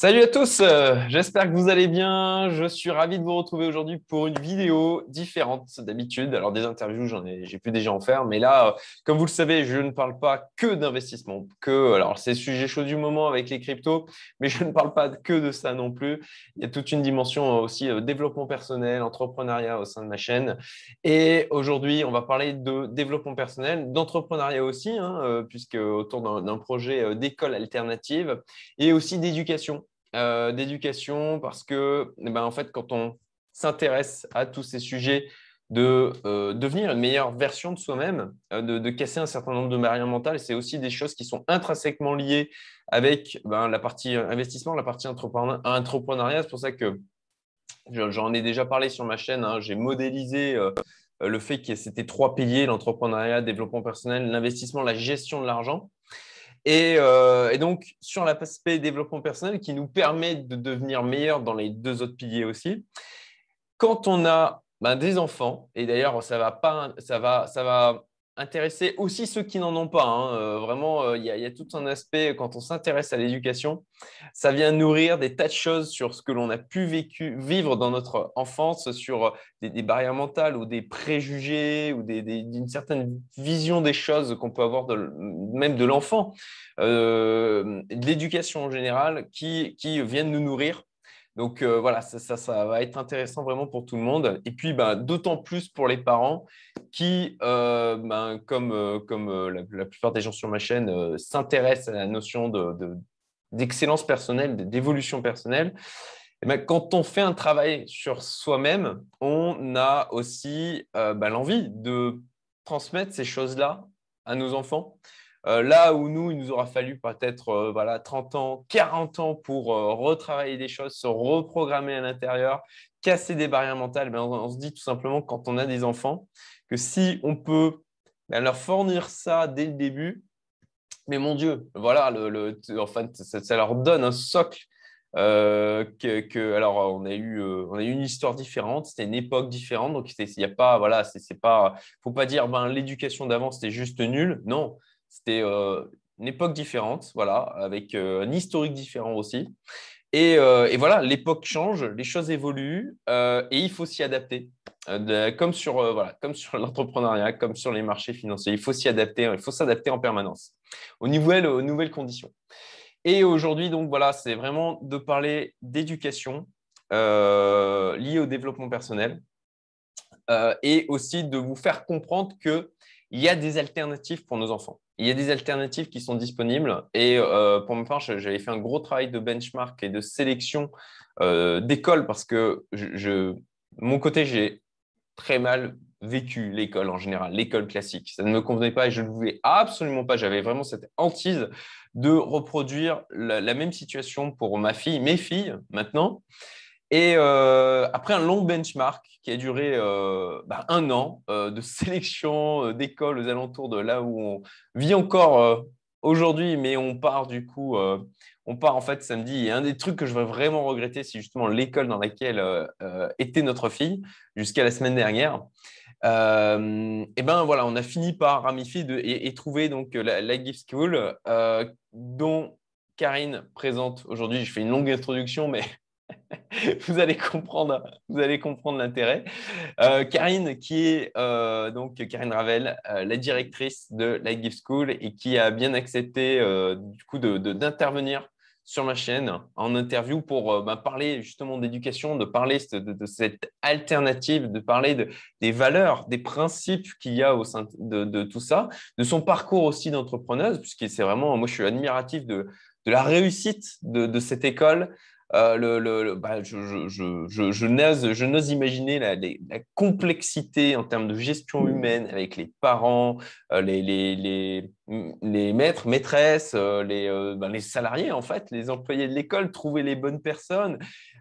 Salut à tous, euh, j'espère que vous allez bien. Je suis ravi de vous retrouver aujourd'hui pour une vidéo différente d'habitude. Alors des interviews, j'en ai, j'ai pu déjà en faire, mais là, euh, comme vous le savez, je ne parle pas que d'investissement, que alors c'est le sujet chaud du moment avec les cryptos, mais je ne parle pas que de ça non plus. Il y a toute une dimension aussi euh, développement personnel, entrepreneuriat au sein de ma chaîne. Et aujourd'hui, on va parler de développement personnel, d'entrepreneuriat aussi, hein, puisque autour d'un projet d'école alternative et aussi d'éducation. Euh, d'éducation parce que, eh ben, en fait, quand on s'intéresse à tous ces sujets, de euh, devenir une meilleure version de soi-même, euh, de, casser un certain nombre de barrières mentales. C'est aussi des choses qui sont intrinsèquement liées avec ben, la partie investissement, la partie entrepreneuriat. C'est pour ça que j'en ai déjà parlé sur ma chaîne. Hein. J'ai modélisé le fait que c'était trois piliers, l'entrepreneuriat, le développement personnel, l'investissement, la gestion de l'argent. Euh, et, donc, sur l'aspect développement personnel qui nous permet de devenir meilleur dans les deux autres piliers aussi, quand on a ben, des enfants, et d'ailleurs, ça va, pas, ça, va, ça va intéresser aussi ceux qui n'en ont pas. Hein. Euh, vraiment, euh, il y, a tout un aspect, quand on s'intéresse à l'éducation, ça vient nourrir des tas de choses sur ce que l'on a pu vivre dans notre enfance, sur des, barrières mentales ou des préjugés ou d'une certaine vision des choses qu'on peut avoir même de l'enfant, euh, de l'éducation en général, qui, qui viennent nous nourrir donc euh, voilà, ça, va être intéressant vraiment pour tout le monde. Et puis, ben, d'autant plus pour les parents qui, euh, ben, comme, euh, la, plupart des gens sur ma chaîne, s'intéressent à la notion d'excellence de, personnelle, d'évolution personnelle. Et ben, quand on fait un travail sur soi-même, on a aussi l'envie de transmettre ces choses-là à nos enfants. Euh, là où nous, il nous aura fallu peut-être euh, voilà, 30 ans, 40 ans pour euh, retravailler des choses, se reprogrammer à l'intérieur, casser des barrières mentales, ben, on, se dit tout simplement quand on a des enfants que si on peut ben, leur fournir ça dès le début, mais mon Dieu, voilà, le, enfin, ça, leur donne un socle. que, alors on a eu on a eu une histoire différente c'était une époque différente donc il y a pas voilà c'est pas faut pas dire ben l'éducation d'avant c'était juste nul non c'était euh, une époque différente, voilà, avec euh, un historique différent aussi. Euh, et, voilà, l'époque change, les choses évoluent et il faut s'y adapter. comme sur voilà, comme sur l'entrepreneuriat, comme sur les marchés financiers, il faut s'y adapter, il faut s'adapter en permanence aux nouvelles, aux nouvelles conditions. Et aujourd'hui, donc voilà, c'est vraiment de parler d'éducation liée au développement personnel et aussi de vous faire comprendre que il y a des alternatives pour nos enfants. Il y a des alternatives qui sont disponibles. Et euh, pour ma part, j'avais fait un gros travail de benchmark et de sélection euh, d'écoles parce que je, mon côté, j'ai très mal vécu l'école en général, l'école classique. Ça ne me convenait pas et je ne voulais absolument pas. J'avais vraiment cette hantise de reproduire la, même situation pour ma fille, mes filles maintenant. Et euh, après un long benchmark qui a duré euh, bah, un an euh, de sélection d'écoles aux alentours de là où on vit encore aujourd'hui, mais on part du coup, on part en fait samedi. Et un des trucs que je vais vraiment regretter, c'est justement l'école dans laquelle était notre fille jusqu'à la semaine dernière. et ben voilà, on a fini par ramifier et, trouver donc la, la Gift School dont Karine présente aujourd'hui. Je fais une longue introduction, mais vous allez comprendre, vous allez comprendre l'intérêt. Euh, Karine, qui est euh, donc Karine Ravel, euh, la directrice de la Gift School et qui a bien accepté du coup d'intervenir sur ma chaîne en interview pour bah, parler justement d'éducation, de parler de, cette alternative, de parler des valeurs, des principes qu'il y a au sein de, tout ça, de son parcours aussi d'entrepreneuse, puisque c'est vraiment, moi je suis admiratif de, de la réussite de, cette école, euh, le, bah, je, je, je, je n'ose imaginer la, la, complexité en termes de gestion humaine avec les parents, euh, les, les, les, les, maîtres, maîtresses, euh, les, ben, les salariés, en fait, les employés de l'école, trouver les bonnes personnes,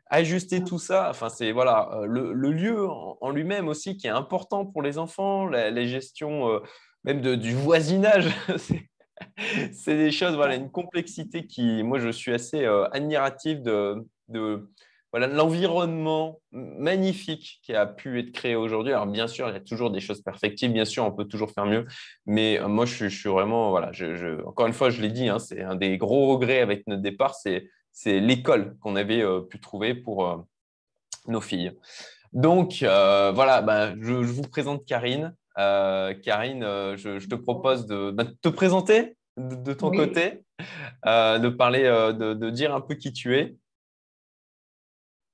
ajuster tout ça. Enfin, c'est voilà, le, lieu en, lui-même aussi qui est important pour les enfants, la, gestion même de, du voisinage. c'est des choses, voilà, une complexité qui, moi, je suis assez euh, admiratif de, de voilà, l'environnement magnifique qui a pu être créé aujourd'hui. Alors, bien sûr, il y a toujours des choses perfectibles, bien sûr, on peut toujours faire mieux, mais euh, moi, je, suis vraiment, voilà, je, encore une fois, je l'ai dit, hein, c'est un des gros regrets avec notre départ, c'est l'école qu'on avait pu trouver pour nos filles. Donc, voilà, bah, je, vous présente Karine. Karine, je, te propose de, te présenter de, ton côté, de parler, de, dire un peu qui tu es.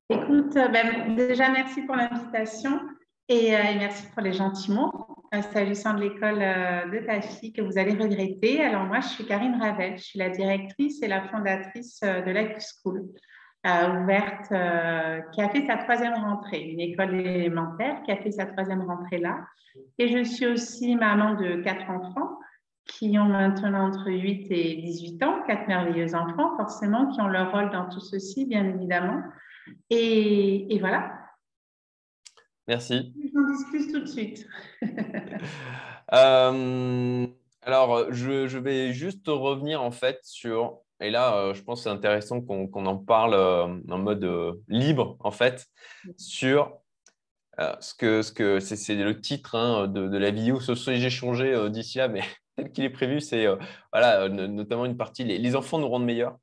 Écoute, ben, déjà merci pour l'invitation et, merci pour les gentils mots s'agissant de l'école euh, de ta fille que vous allez regretter. Alors moi, je suis Karine Ravel, je suis la directrice et la fondatrice euh, de la School, euh, ouverte, qui a fait sa troisième rentrée, une école élémentaire qui a fait sa troisième rentrée là. Et je suis aussi maman de quatre enfants qui ont maintenant entre 8 et 18 ans, quatre merveilleux enfants, forcément, qui ont leur rôle dans tout ceci, bien évidemment. Et, et voilà, Merci. On discute tout de suite. Euh, alors, je, vais juste revenir en fait sur, et là, euh, je pense que c'est intéressant qu'on en parle euh, en mode libre en fait, sur ce que ce que c'est le titre hein, de, la vidéo. Ce que j'ai changé d'ici là, mais tel qu'il est prévu, c'est voilà, notamment une partie les, les, enfants nous rendent meilleurs.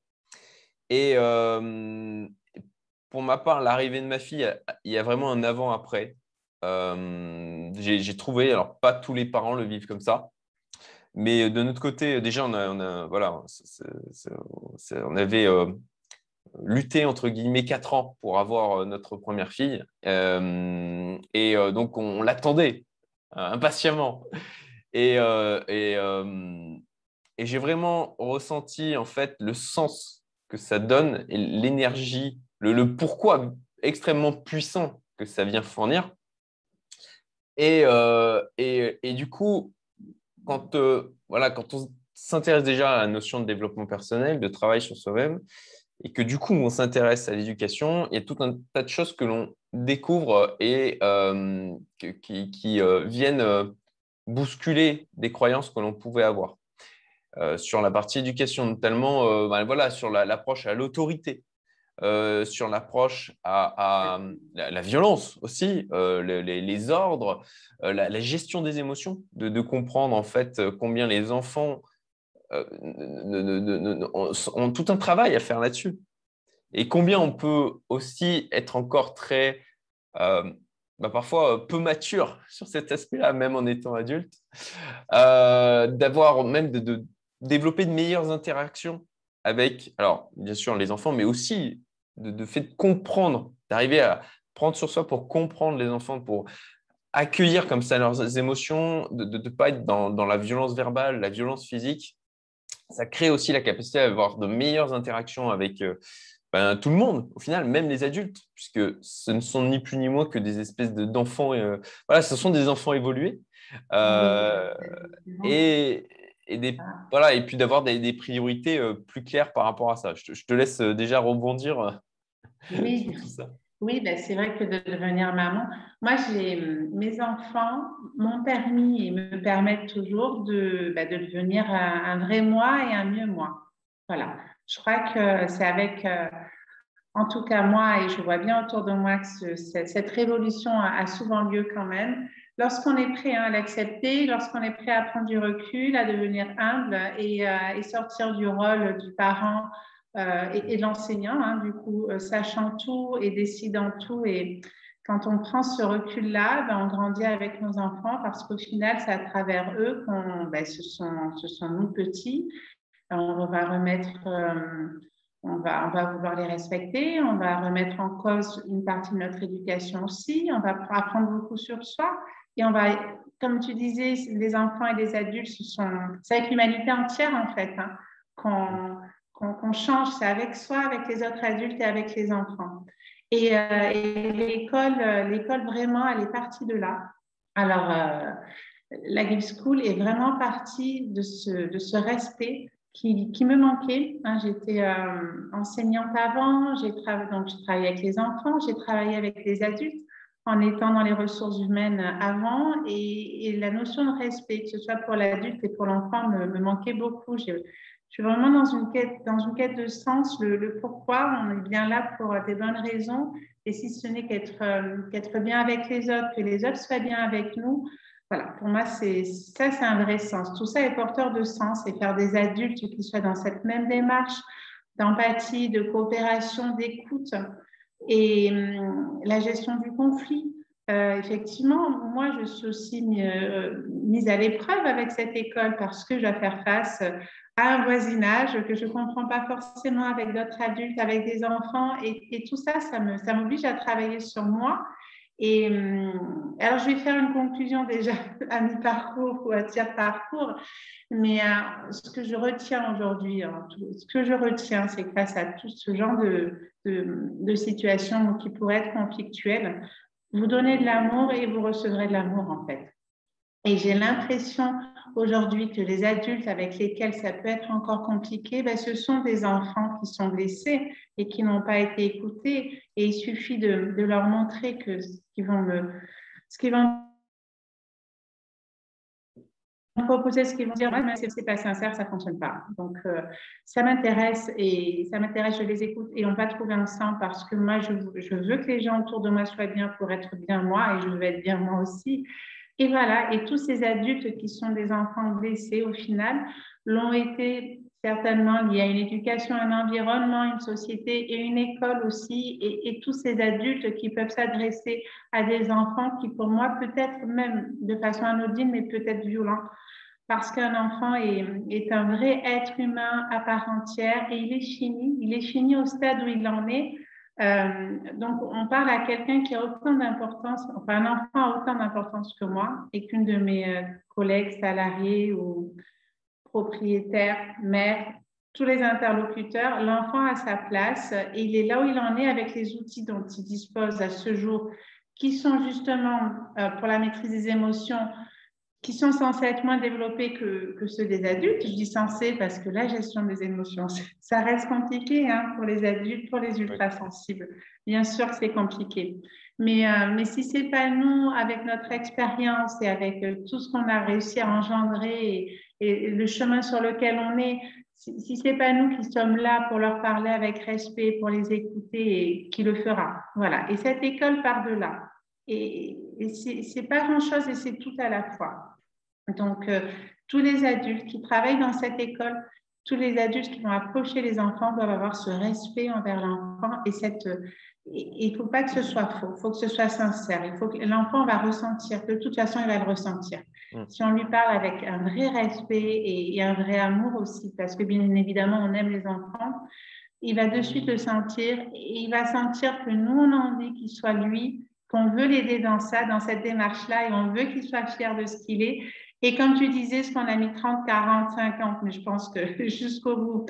Et pour ma part, l'arrivée de ma fille, il y a vraiment un avant-après. Euh, j'ai trouvé, alors pas tous les parents le vivent comme ça, mais de notre côté, déjà, on, avait euh, lutté entre guillemets quatre ans pour avoir euh, notre première fille, et donc on, l'attendait impatiemment. Et, j'ai vraiment ressenti en fait le sens que ça donne l'énergie le, pourquoi extrêmement puissant que ça vient fournir. Euh, et, du coup, quand, euh, voilà, quand on s'intéresse déjà à la notion de développement personnel, de travail sur soi-même, et que du coup, on s'intéresse à l'éducation, il y a tout un tas de choses que l'on découvre et euh, qui, qui viennent bousculer des croyances que l'on pouvait avoir. sur la partie éducation, notamment ben voilà, sur l'approche à l'autorité. Euh, sur l'approche à, la, violence aussi, euh, les, ordres, euh, la, gestion des émotions, de, comprendre en fait combien les enfants ont, tout un travail à faire là-dessus. Et combien on peut aussi être encore très, bah, parfois peu mature sur cet aspect-là, même en étant adulte, d'avoir même de développer de meilleures interactions avec, alors bien sûr les enfants, mais aussi de, fait de comprendre, d'arriver à prendre sur soi pour comprendre les enfants, pour accueillir comme ça leurs émotions, de ne pas être dans, la violence verbale, la violence physique. Ça crée aussi la capacité à avoir de meilleures interactions avec euh, ben, tout le monde, au final, même les adultes, puisque ce ne sont ni plus ni moins que des espèces d'enfants. Euh, voilà, ce sont des enfants évolués. Euh, et, et, des, ah. voilà, et puis d'avoir des, priorités plus claires par rapport à ça. Je te, laisse déjà rebondir oui, oui ben, c'est vrai que de devenir maman. Moi, j'ai mes enfants m'ont permis et me permettent toujours de, ben, de devenir un, vrai moi et un mieux moi. Voilà. Je crois que c'est avec, euh, en tout cas moi, et je vois bien autour de moi que cette révolution a, souvent lieu quand même. Lorsqu'on est prêt hein, à l'accepter, lorsqu'on est prêt à prendre du recul, à devenir humble et, euh, sortir du rôle du parent euh, et, l'enseignant, hein, du coup, euh, sachant tout et décidant tout. Et quand on prend ce recul-là, ben, on grandit avec nos enfants parce qu'au final, c'est à travers eux qu'on, ben, ce, sont, ce sont nous petits. On va vouloir les respecter, on va remettre en cause une partie de notre éducation aussi, on va apprendre beaucoup sur soi et on va, comme tu disais, les enfants et les adultes, c'est avec l'humanité entière en fait hein, qu'on qu'on change, c'est avec soi, avec les autres adultes et avec les enfants. Et, euh, l'école, euh, l'école vraiment, elle est partie de là. Alors, euh, la Give School est vraiment partie de ce, de ce respect qui, qui me manquait. Hein, j'étais enseignante avant, j'ai travaillé, donc je travaillais avec les enfants, j'ai travaillé avec les adultes en étant dans les ressources humaines avant et, la notion de respect, que ce soit pour l'adulte et pour l'enfant, me, manquait beaucoup. Je suis vraiment dans une quête, dans une quête de sens, le, pourquoi. On est bien là pour des bonnes raisons. Et si ce n'est qu'être euh, bien avec les autres, que les autres soient bien avec nous, voilà, pour moi, ça, c'est un vrai sens. Tout ça est porteur de sens et faire des adultes qui soient dans cette même démarche d'empathie, de coopération, d'écoute et hum, la gestion du conflit. Euh, effectivement, moi, je suis aussi euh, mise à l'épreuve avec cette école parce que je dois faire face à un voisinage que je ne comprends pas forcément avec d'autres adultes, avec des enfants. Et, tout ça, ça m'oblige à travailler sur moi. Et hum, alors, je vais faire une conclusion déjà à mi-parcours ou à tiers-parcours. Mais euh, ce que je retiens aujourd'hui, ce que je retiens, c'est que face à tout ce genre de, de, de situations qui pourraient être conflictuelles, vous donnez de l'amour et vous recevrez de l'amour en fait. Et j'ai l'impression aujourd'hui que les adultes avec lesquels ça peut être encore compliqué, ben, ce sont des enfants qui sont blessés et qui n'ont pas été écoutés. Et il suffit de, leur montrer que ce qu'ils vont me, proposer ce qu'ils vont dire, mais c'est pas sincère, ça fonctionne pas. Donc, euh, ça m'intéresse et ça m'intéresse, je les écoute et on va trouver ensemble parce que moi, je, veux que les gens autour de moi soient bien pour être bien moi et je veux être bien moi aussi. Et voilà, et tous ces adultes qui sont des enfants blessés au final l'ont été certainement. Liés à une éducation, un environnement, une société et une école aussi, et, tous ces adultes qui peuvent s'adresser à des enfants qui, pour moi, peut-être même de façon anodine, mais peut-être violents, parce qu'un enfant est, est, un vrai être humain à part entière et il est fini, il est fini au stade où il en est. Euh, donc, on parle à quelqu'un qui a autant d'importance, enfin, un enfant a autant d'importance que moi et qu'une de mes euh, collègues salariés ou propriétaires, mères, tous les interlocuteurs, l'enfant a sa place et il est là où il en est avec les outils dont il dispose à ce jour, qui sont justement euh, pour la maîtrise des émotions, qui sont censés être moins développés que, que, ceux des adultes. Je dis censés parce que la gestion des émotions, ça reste compliqué hein, pour les adultes, pour les ultra-sensibles. Bien sûr que c'est compliqué. Mais, euh, mais si ce n'est pas nous, avec notre expérience et avec euh, tout ce qu'on a réussi à engendrer et, le chemin sur lequel on est, si, si ce n'est pas nous qui sommes là pour leur parler avec respect, pour les écouter, et qui le fera. Voilà. Et cette école part de là. Et, et c'est pas grand-chose et c'est tout à la fois. Donc, euh, tous les adultes qui travaillent dans cette école, tous les adultes qui vont approcher les enfants doivent avoir ce respect envers l'enfant et cette. Il ne faut pas que ce soit faux, il faut que ce soit sincère. Il faut que l'enfant va ressentir. De toute façon, il va le ressentir. Mm. Si on lui parle avec un vrai respect et, et un vrai amour aussi, parce que bien évidemment, on aime les enfants, il va de suite le sentir et il va sentir que nous, on a envie qu'il soit lui qu'on veut l'aider dans ça, dans cette démarche-là, et on veut qu'il soit fier de ce qu'il est. Et comme tu disais, ce qu'on a mis 30, 40, 50, mais je pense que jusqu'au bout,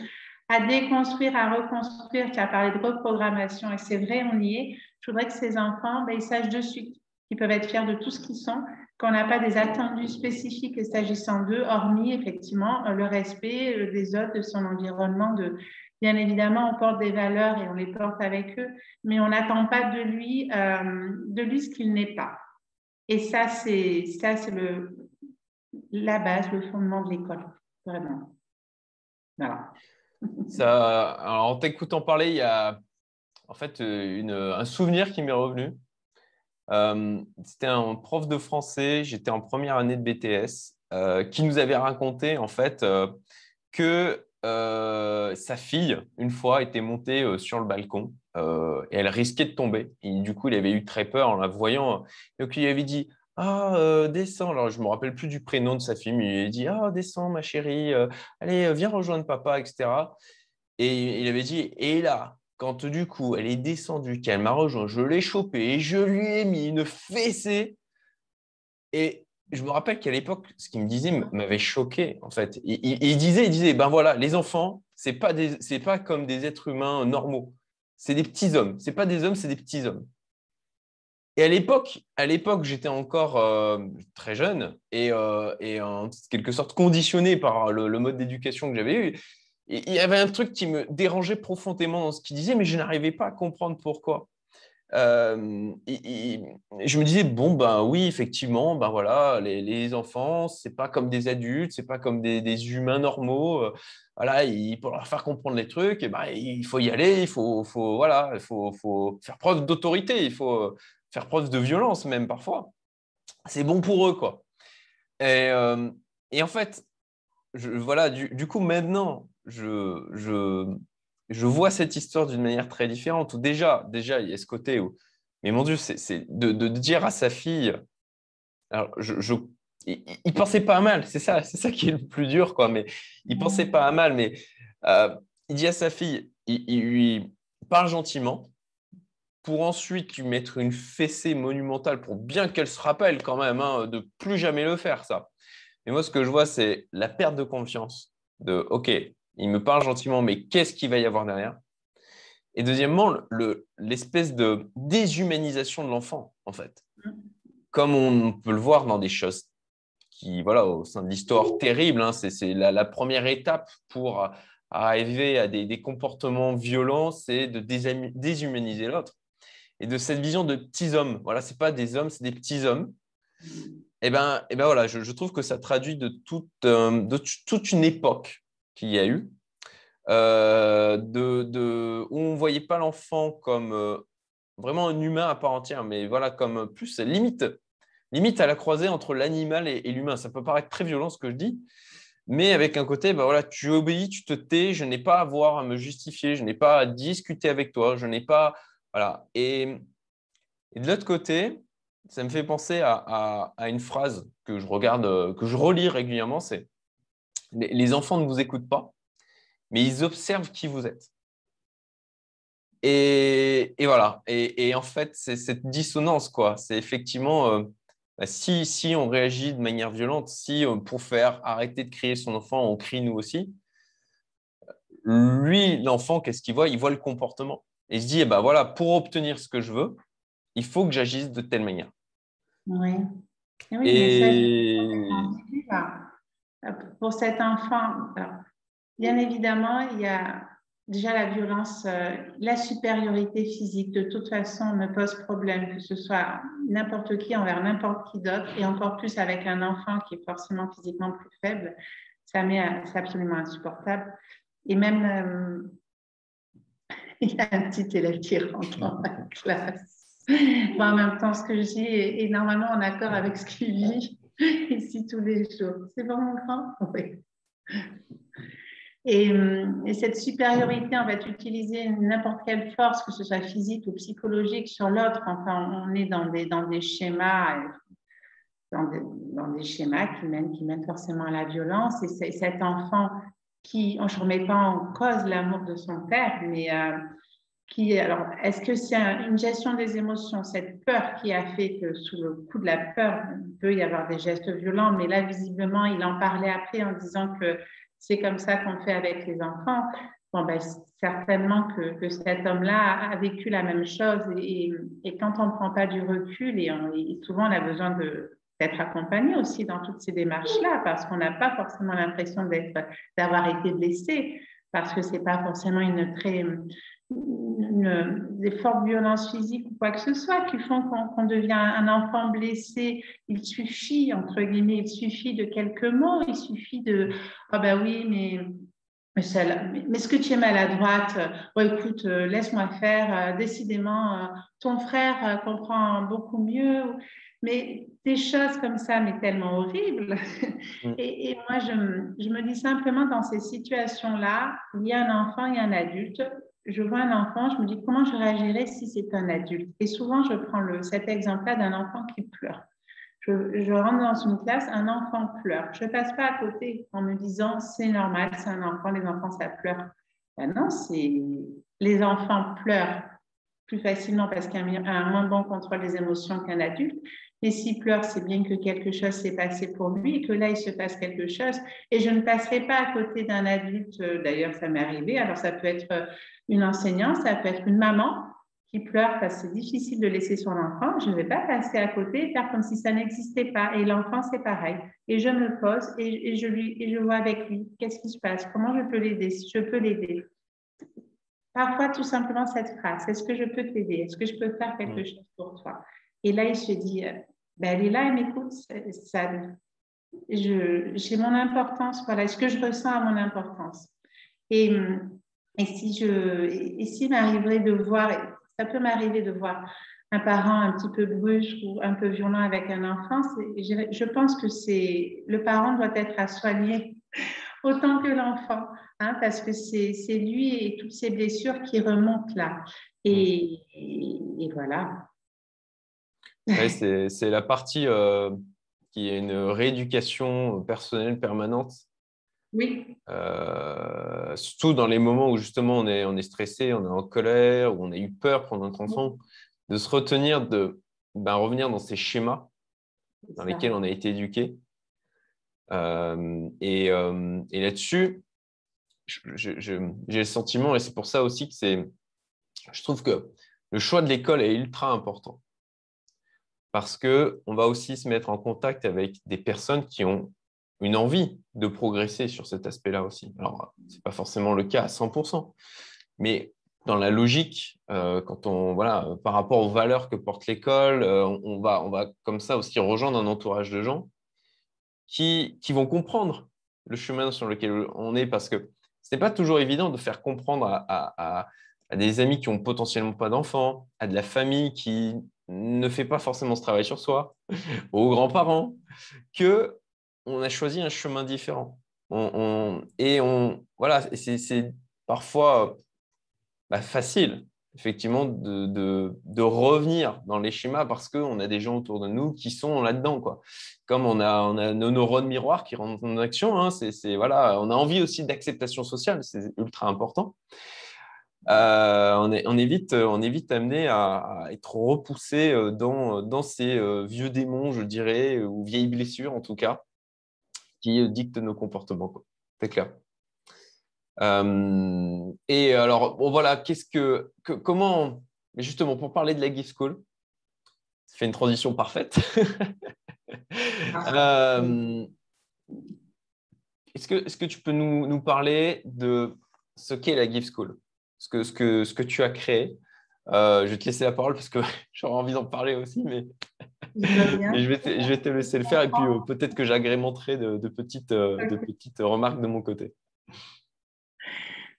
à déconstruire, à reconstruire, tu as parlé de reprogrammation, et c'est vrai, on y est. Je voudrais que ces enfants, ben, ils sachent de suite qu'ils peuvent être fiers de tout ce qu'ils sont, qu'on n'a pas des attendus spécifiques s'agissant d'eux, hormis effectivement le respect euh, des autres, de son environnement, de, Bien évidemment, on porte des valeurs et on les porte avec eux, mais on n'attend pas de lui, euh, de lui ce qu'il n'est pas. Et ça, c'est ça, c'est le la base, le fondement de l'école, vraiment. Voilà. En t'écoutant parler, il y a en fait une, un souvenir qui m'est revenu. Euh, c'était un prof de français, j'étais en première année de BTS, euh, qui nous avait raconté en fait que euh, sa fille, une fois, était montée euh, sur le balcon euh, et elle risquait de tomber. Du coup, il avait eu très peur en la voyant. Donc, il avait dit Ah, descends. Alors, je ne me rappelle plus du prénom de sa fille, mais il dit Ah, descends, ma chérie, allez, viens rejoindre papa, etc. Et il avait dit Et là, quand du coup, elle est descendue, qu'elle m'a rejoint, je l'ai chopée et je lui ai mis une fessée. Et je me rappelle qu'à l'époque, ce qu'il me disait m'avait choqué, en fait. Il, disait, disait, ben voilà, les enfants, c'est pas c'est pas comme des êtres humains normaux. C'est des petits hommes. C'est pas des hommes, c'est des petits hommes. Et à l'époque, à l'époque, j'étais encore euh, très jeune et, euh, et, en quelque sorte conditionné par le, mode d'éducation que j'avais eu. Il y avait un truc qui me dérangeait profondément dans ce qu'il disait, mais je n'arrivais pas à comprendre pourquoi. Euh, je me disais bon ben oui effectivement ben voilà les, les enfants c'est pas comme des adultes c'est pas comme des, humains normaux voilà il pour leur faire comprendre les trucs et ben il faut y aller il faut, faut voilà il faut, faut faire preuve d'autorité il faut faire preuve de violence même parfois c'est bon pour eux quoi et, et en fait voilà du, du, coup maintenant je, je je vois cette histoire d'une manière très différente. Où déjà, déjà, il y a ce côté où, mais mon Dieu, c'est de, de, dire à sa fille, alors je, il, pensait pas mal, c'est ça, c'est ça qui est le plus dur, quoi. Mais il pensait pas mal, mais euh, il dit à sa fille, il, lui parle gentiment pour ensuite lui mettre une fessée monumentale pour bien qu'elle se rappelle quand même hein, de plus jamais le faire, ça. Mais moi, ce que je vois, c'est la perte de confiance. De OK, il me parle gentiment, mais qu'est-ce qu'il va y avoir derrière? Et deuxièmement, l'espèce de déshumanisation de l'enfant, en fait. Comme on peut le voir dans des choses qui, voilà, au sein de l'histoire terrible, hein, c'est la, première étape pour arriver à des, comportements violents, c'est de déshumaniser l'autre. Et de cette vision de petits hommes, voilà, ce pas des hommes, c'est des petits hommes. Et eh ben, et eh ben voilà, je, trouve que ça traduit de toute, euh, de toute une époque qu'il y a eu, euh, de, où on voyait pas l'enfant comme euh, vraiment un humain à part entière, mais voilà, comme plus limite, limite à la croisée entre l'animal et, l'humain. Ça peut paraître très violent ce que je dis, mais avec un côté, bah voilà, tu obéis, tu te tais, je n'ai pas à avoir à me justifier, je n'ai pas à discuter avec toi, je n'ai pas. Voilà. Et, de l'autre côté, ça me fait penser à, à, une phrase que je regarde, que je relis régulièrement, c'est les enfants ne vous écoutent pas, mais ils observent qui vous êtes. Et, voilà. Et, en fait, c'est cette dissonance, quoi. C'est effectivement, euh, bah, si, si, on réagit de manière violente, si euh, pour faire arrêter de crier son enfant, on crie nous aussi, lui, l'enfant, qu'est-ce qu'il voit? Il voit le comportement. Et se dit, eh ben voilà, pour obtenir ce que je veux, il faut que j'agisse de telle manière. Oui. Et, pour cet enfant, bien évidemment, il y a déjà la violence, euh, la supériorité physique, de toute façon, me pose problème, que ce soit n'importe qui envers n'importe qui d'autre, et encore plus avec un enfant qui est forcément physiquement plus faible, ça m'est c'est absolument insupportable. Et même, euh, il y a un petit élève qui rentre dans la classe. en même temps, ce que je dis est, est normalement en accord avec ce qu'il vit. ici tous les jours. C'est bon, mon grand? Oui. Et, et, cette supériorité, on va utiliser n'importe quelle force, que ce soit physique ou psychologique, sur l'autre. Enfin, on est dans des, dans des schémas, dans des, dans des schémas qui mènent, qui mènent forcément à la violence. Et cet enfant qui, je ne remets pas en cause l'amour de son père, mais euh, alors, est-ce que c'est une gestion des émotions, cette peur qui a fait que sous le coup de la peur, il peut y avoir des gestes violents, mais là, visiblement, il en parlait après en disant que c'est comme ça qu'on fait avec les enfants. Bon, ben, certainement que, cet homme-là a vécu la même chose et, et quand on ne prend pas du recul et, souvent on a besoin d'être accompagné aussi dans toutes ces démarches-là parce qu'on n'a pas forcément l'impression d'avoir été blessé parce que c'est pas forcément une très des fortes violences ou quoi que ce soit qui font qu'on devient un enfant blessé. Il suffit, entre guillemets, il suffit de quelques mots, il suffit de Ah ben oui, mais. Mais, mais ce que tu es maladroite, oh, écoute, euh, laisse-moi faire. Euh, décidément, euh, ton frère comprend beaucoup mieux. Mais des choses comme ça, mais tellement horribles. Mm. Et, et, moi, je, je me dis simplement dans ces situations-là, il y a un enfant, il y a un adulte je vois un enfant, je me dis comment je réagirais si c'est un adulte? Et souvent, je prends le, cet exemple-là d'un enfant qui pleure. Je, rentre dans une classe, un enfant pleure. Je ne passe pas à côté en me disant c'est normal, c'est un enfant, les enfants, ça pleure. Ben non, c'est les enfants pleurent plus facilement parce qu'il y a un moins bon contrôle des émotions qu'un adulte. Et s'il pleure, c'est bien que quelque chose s'est passé pour lui et que là, il se passe quelque chose. Et je ne passerai pas à côté d'un adulte, euh, d'ailleurs, ça m'est arrivé. Alors, ça peut être euh, une enseignante, ça peut être une maman qui pleure parce que c'est difficile de laisser son enfant. Je ne vais pas passer à côté et faire comme si ça n'existait pas. Et l'enfant, c'est pareil. Et je me pose et, je, lui, et je vois avec lui qu'est-ce qui se passe, comment je peux l'aider, si je peux l'aider. Parfois, tout simplement cette phrase, est-ce que je peux t'aider? Est-ce que je peux faire quelque chose pour toi Et là, il se dit, euh, ben, elle est là, elle m'écoute, ça, j'ai mon importance, voilà, ce que je ressens à mon importance. Et, et si je, et s'il m'arriverait de voir, ça peut m'arriver de voir un parent un petit peu brusque ou un peu violent avec un enfant, je pense que c'est le parent doit être à soigner autant que l'enfant, hein, parce que c'est lui et toutes ses blessures qui remontent là. Et, voilà. C'est la partie euh, qui est une rééducation personnelle permanente. Oui. Euh, surtout dans les moments où justement on est, on est stressé, on est en colère, où on a eu peur pour notre enfant, de se retenir, de ben, revenir dans ces schémas dans lesquels on a été éduqué. Euh, et, et là-dessus, j'ai le sentiment, et c'est pour ça aussi que c'est, je trouve que le choix de l'école est ultra important. Parce qu'on va aussi se mettre en contact avec des personnes qui ont une envie de progresser sur cet aspect-là aussi. Alors, ce n'est pas forcément le cas à 100%, mais dans la logique, euh, quand on, voilà, par rapport aux valeurs que porte l'école, euh, on, va, on va comme ça aussi rejoindre un entourage de gens qui, qui vont comprendre le chemin sur lequel on est, parce que ce n'est pas toujours évident de faire comprendre à, à, des amis qui ont potentiellement pas d'enfants, à de la famille qui ne fait pas forcément ce travail sur soi, aux grands-parents, que on a choisi un chemin différent. et on, voilà, c'est parfois bah, facile, effectivement, de, revenir dans les schémas parce qu'on a des gens autour de nous qui sont là-dedans. Comme on a, on a nos neurones miroirs qui rentrent en action, hein, c'est, voilà, on a envie aussi d'acceptation sociale, c'est ultra important. Euh, on, est, on, évite, on évite amené à, être repoussé euh, dans, dans ces euh, vieux démons, je dirais, ou vieilles blessures en tout cas, qui dictent nos comportements. C'est clair. Euh, et alors, bon, voilà, qu'est-ce que, comment, mais justement, pour parler de la Gift School, ça fait une transition parfaite. euh, est-ce que, est que tu peux nous, nous, parler de ce qu'est la Gift School, ce que, ce, que, ce que tu as créé. Euh, Je vais te laisser la parole parce que j'aurais envie d'en parler aussi, mais, je, vais te, je vais te laisser le faire et puis euh, peut-être que j'agrémenterai de, de, petites, de petites remarques de mon côté.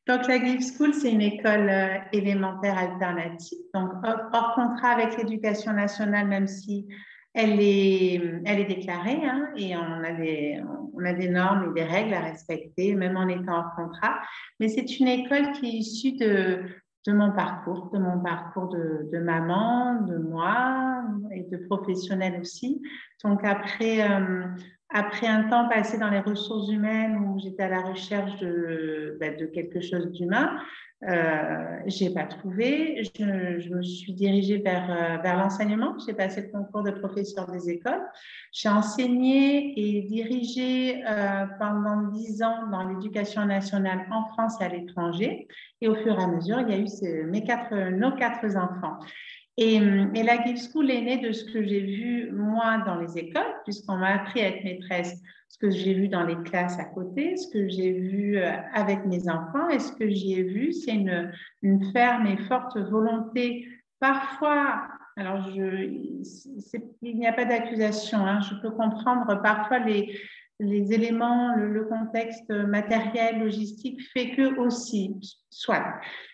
Donc, la Give School, c'est une école euh, élémentaire alternative, donc hors, contrat avec l'éducation nationale, même si elle est, elle est déclarée hein, et on a, des, on a des normes et des règles à respecter, même en étant hors contrat. Mais c'est une école qui est issue de, de mon parcours, de mon parcours de, de, maman, de moi et de professionnel aussi. Donc après, euh, après un temps passé dans les ressources humaines où j'étais à la recherche de, bah, de quelque chose d'humain, euh, j'ai pas trouvé. Je, je, me suis dirigée vers, euh, vers l'enseignement. J'ai passé le concours de professeur des écoles. J'ai enseigné et dirigé euh, pendant dix ans dans l'éducation nationale en France et à l'étranger. Et au fur et à mesure, il y a eu mes quatre, nos quatre enfants. Et, et, la Give School est née de ce que j'ai vu moi dans les écoles, puisqu'on m'a appris à être maîtresse, ce que j'ai vu dans les classes à côté, ce que j'ai vu euh, avec mes enfants, et ce que j'ai vu, c'est une, une, ferme et forte volonté, parfois, alors je, il n'y a pas d'accusation, hein, je peux comprendre parfois les, les éléments, le, le, contexte matériel, logistique fait que aussi, soit.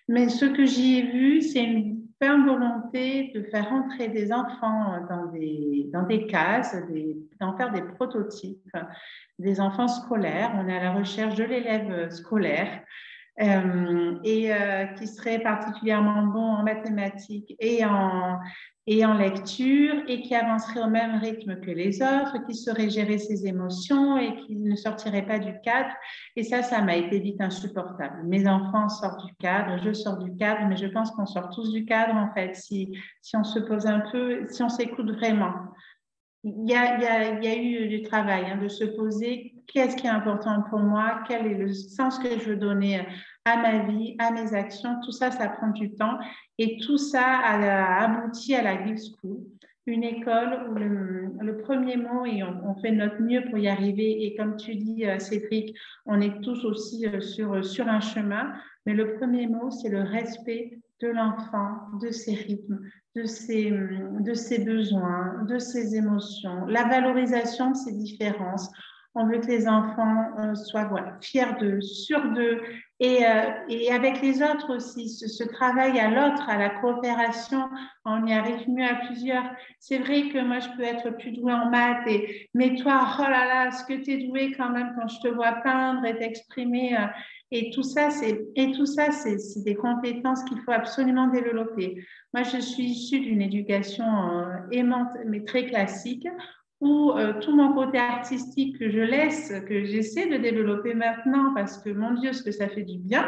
Mais ce que j'y ai vu, c'est une ferme volonté de faire entrer des enfants dans des, dans des cases, d'en faire des prototypes, des enfants scolaires. On est à la recherche de l'élève scolaire euh, et euh, qui serait particulièrement bon en mathématiques et en, et en lecture et qui avancerait au même rythme que les autres, qui saurait gérer ses émotions et qui ne sortirait pas du cadre. Et ça, ça m'a été vite insupportable. Mes enfants sortent du cadre, je sors du cadre, mais je pense qu'on sort tous du cadre en fait si, si on se pose un peu, si on s'écoute vraiment. Il y, a, il, y a, il y a, eu du travail hein, de se poser qu'est-ce qui est important pour moi, quel est le sens que je veux donner à ma vie, à mes actions. Tout ça, ça prend du temps. Et tout ça a abouti à la Give School, une école où le, premier mot, et on, fait notre mieux pour y arriver, et comme tu dis, euh, Cédric, on est tous aussi euh, sur, sur un chemin, mais le premier mot, c'est le respect de l'enfant, de ses rythmes, de ses, de ses besoins, de ses émotions, la valorisation de ses différences On veut que les enfants euh, soient fiers d'eux, sûrs d'eux, et, euh, et, avec les autres aussi, ce, travail à l'autre, à la coopération, on y arrive mieux à plusieurs. C'est vrai que moi, je peux être plus douée en maths, et, mais toi, oh là là, ce que tu es douée quand même quand je te vois peindre et t'exprimer. Euh, et tout ça, c'est des compétences qu'il faut absolument développer. Moi, je suis issue d'une éducation aimante, mais très classique, où euh, tout mon côté artistique que je laisse, que j'essaie de développer maintenant, parce que mon Dieu, ce que ça fait du bien,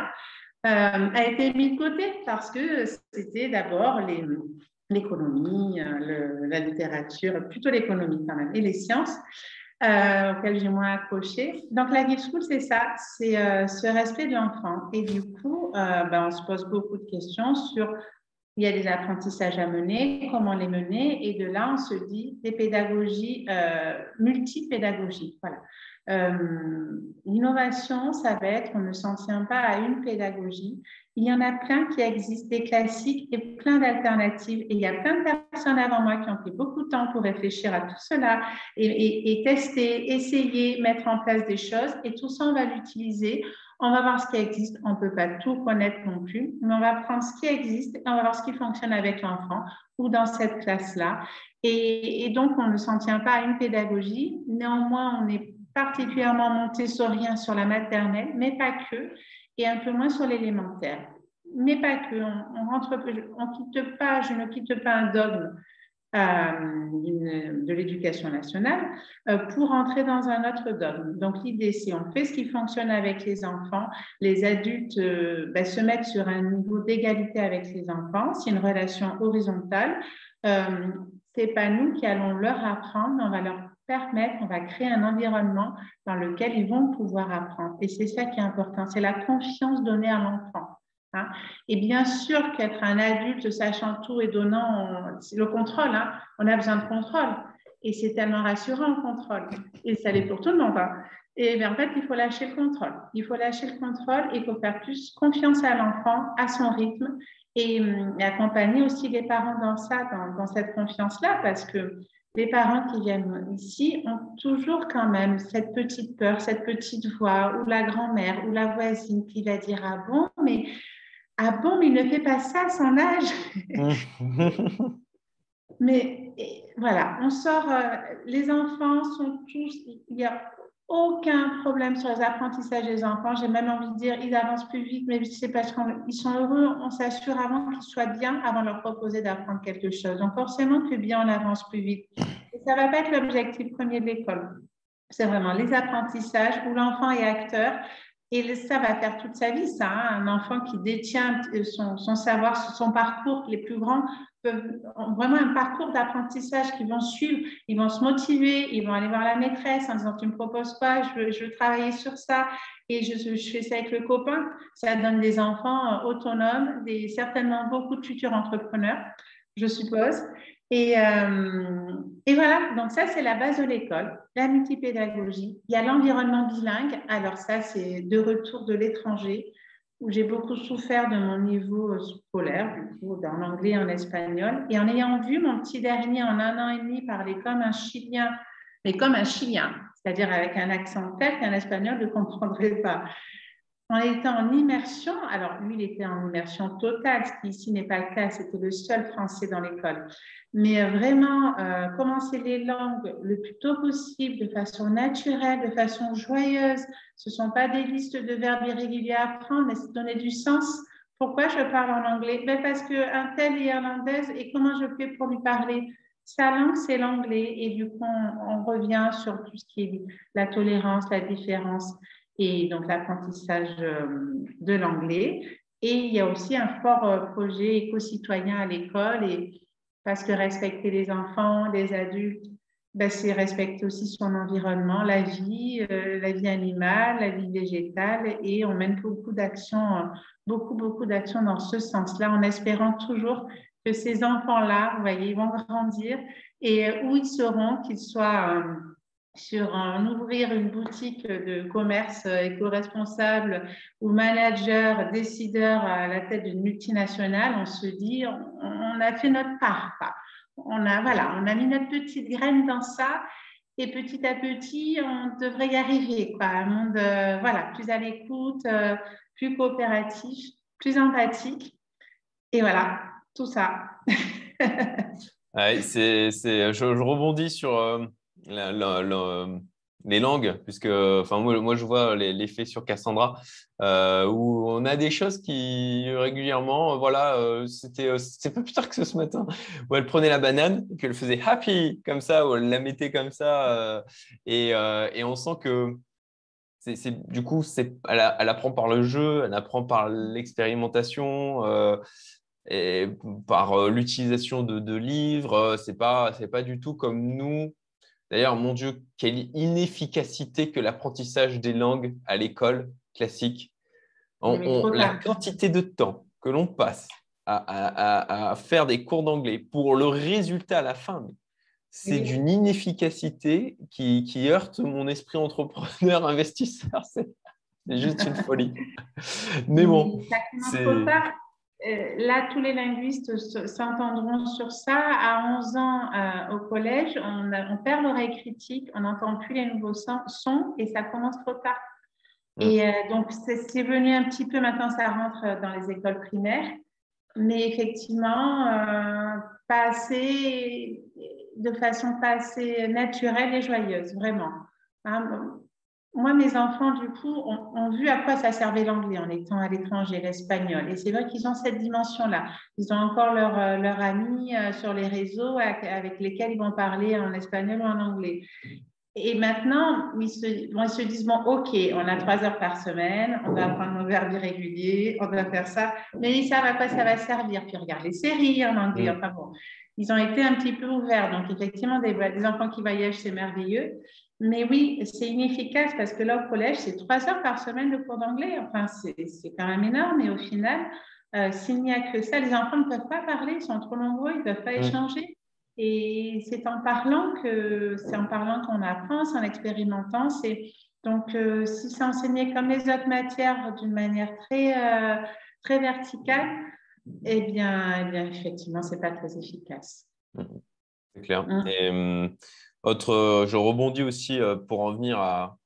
euh, a été mis de côté parce que c'était d'abord l'économie, euh, la littérature, plutôt l'économie quand même, et les sciences. auxquelles j'ai moins accroché. Donc, la Give School, c'est ça, c'est ce respect de l'enfant. Et du coup, ben, on se pose beaucoup de questions sur il y a des apprentissages à mener, comment les mener, et de là, on se dit des pédagogies, euh, multipédagogies. Voilà. Euh, l'innovation, ça va être, on ne s'en tient pas à une pédagogie. Il y en a plein qui existent, des classiques et plein d'alternatives. Et il y a plein de personnes avant moi qui ont pris beaucoup de temps pour réfléchir à tout cela et tester, essayer, mettre en place des choses. Et tout ça, on va l'utiliser on va voir ce qui existe. On ne peut pas tout connaître non plus, mais on va prendre ce qui existe et on va voir ce qui fonctionne avec l'enfant ou dans cette classe-là. Et, donc, on ne s'en tient pas à une pédagogie. Néanmoins, on est particulièrement montessorien sur la maternelle, mais pas que, et un peu moins sur l'élémentaire. Mais pas que. On, rentre, on quitte pas, je ne quitte pas un dogme de l'éducation nationale euh, pour entrer dans un autre dogme. Donc l'idée, c'est on fait ce qui fonctionne avec les enfants, les adultes euh, ben, se mettent sur un niveau d'égalité avec les enfants, c'est une relation horizontale. Euh, c'est pas nous qui allons leur apprendre, on va leur permettre, on va créer un environnement dans lequel ils vont pouvoir apprendre. Et c'est ça qui est important, c'est la confiance donnée à l'enfant. Hein. Et bien sûr qu'être un adulte sachant tout et donnant, le contrôle. Hein. On a besoin de contrôle. Et c'est tellement rassurant le contrôle. Et ça l'est pour tout le monde. Hein. Et bien, en fait, il faut lâcher le contrôle. Il faut lâcher le contrôle et il faut faire plus confiance à l'enfant, à son rythme et, hum, accompagner aussi les parents dans ça, dans cette confiance-là, parce que les parents qui viennent ici ont toujours quand même cette petite peur, cette petite voix, ou la grand-mère, ou la voisine qui va dire Ah bon, mais ah bon, mais il ne fait pas ça à son âge. mais voilà, on sort, euh, les enfants sont tous, il n'y a aucun problème sur les apprentissages des enfants. J'ai même envie de dire, ils avancent plus vite, mais c'est parce qu'ils sont heureux. On s'assure avant qu'ils soient bien, avant de leur proposer d'apprendre quelque chose. Donc forcément que bien, on avance plus vite. Ça ne va pas être l'objectif premier de l'école. C'est vraiment les apprentissages où l'enfant est acteur et ça va faire toute sa vie, ça. Hein. Un enfant qui détient son, son, savoir, son parcours, les plus grands peuvent vraiment un parcours d'apprentissage qu'ils vont suivre, ils vont se motiver, ils vont aller voir la maîtresse en disant tu me proposes quoi, je veux, travailler sur ça et je, je, fais ça avec le copain. Ça donne des enfants euh, autonomes, des, certainement beaucoup de futurs entrepreneurs, je suppose. Et, euh, et, voilà, donc ça, c'est la base de l'école, la multipédagogie. Il y a l'environnement bilingue. Alors ça, c'est de retour de l'étranger, où j'ai beaucoup souffert de mon niveau scolaire, du coup, en anglais et en espagnol. Et en ayant vu mon petit dernier en un an et demi parler comme un Chilien, mais comme un Chilien, c'est-à-dire avec un accent tel qu'un Espagnol ne comprendrait pas en étant en immersion, alors lui, il était en immersion totale, ce qui ici n'est pas le cas, c'était le seul français dans l'école. Mais euh, vraiment, euh, commencer les langues le plus tôt possible, de façon naturelle, de façon joyeuse. Ce ne sont pas des listes de verbes irréguliers à apprendre, mais c'est donner du sens. Pourquoi je parle en anglais? Ben Parce qu'un tel est irlandaise et comment je fais pour lui parler? Sa langue, c'est l'anglais. Et du coup, on, revient sur tout ce qui est la tolérance, la différence et donc l'apprentissage euh, de l'anglais. Et il y a aussi un fort euh, projet éco-citoyen à l'école, parce que respecter les enfants, les adultes, ben, c'est respecter aussi son environnement, la vie, euh, la vie animale, la vie végétale, et on mène beaucoup d'actions, beaucoup, beaucoup d'actions dans ce sens-là, en espérant toujours que ces enfants-là, vous voyez, ils vont grandir et où ils seront, qu'ils soient sur un, ouvrir une boutique de commerce éco-responsable ou manager, décideur à la tête d'une multinationale, on se dit, on, a fait notre part. On a, voilà, on a mis notre petite graine dans ça Et petit à petit, on devrait y arriver. Quoi. Un monde voilà, plus à l'écoute, plus coopératif, plus empathique. Et voilà, tout ça. c'est, c'est, je, rebondis sur les langues, puisque enfin, moi, moi je vois l'effet sur Cassandra, euh, où on a des choses qui régulièrement, voilà, euh, c'était euh, c'est pas plus tard que ce matin, où elle prenait la banane, qu'elle faisait happy comme ça, où elle la mettait comme ça, et, et, on sent que c'est, du coup, elle, elle, apprend par le jeu, elle apprend par l'expérimentation. et par l'utilisation de, de livres, c'est pas c'est pas du tout comme nous D'ailleurs, mon Dieu, quelle inefficacité que l'apprentissage des langues à l'école classique. la quantité de temps que l'on passe à, faire des cours d'anglais pour le résultat à la fin, c'est d'une inefficacité qui, heurte mon esprit entrepreneur, investisseur. C'est juste une folie. Mais bon, c'est là, tous les linguistes s'entendront sur ça. À 11 ans, euh, au collège, on, perd l'oreille critique, on n'entend plus les nouveaux sons et ça commence trop tard. Et euh, donc, c'est venu un petit peu, maintenant ça rentre dans les écoles primaires, mais effectivement, pas assez, de façon pas assez naturelle et joyeuse, vraiment. Hein, moi, mes enfants, du coup, ont, vu à quoi ça servait l'anglais en étant à l'étranger, l'espagnol. Et c'est vrai qu'ils ont cette dimension-là. Ils ont encore leurs leur euh, amis euh, sur les réseaux avec, lesquels ils vont parler en espagnol ou en anglais. Et maintenant, ils se, ils se disent, bon, OK, on a trois heures par semaine, on va apprendre nos verbes irréguliers, on va faire ça, mais ils savent à quoi ça va servir. Puis regarde les séries en anglais, enfin bon. Ils ont été un petit peu ouverts. Donc, effectivement, des, des enfants qui voyagent, c'est merveilleux. Mais oui, c'est inefficace parce que là, au collège, c'est trois heures par semaine de cours d'anglais. Enfin, c'est quand même énorme. Et au final, euh, s'il n'y a que ça, les enfants ne peuvent pas parler, ils sont trop nombreux, ils ne peuvent pas mmh. échanger. Et c'est en parlant que c'est en parlant qu'on apprend, c'est en expérimentant. donc euh, si c'est enseigné comme les autres matières d'une manière très euh, très verticale, eh bien, eh bien effectivement, c'est pas très efficace. Mmh. C'est clair. Mmh. Et, hum, autre, euh, je rebondis aussi euh, pour en venir à.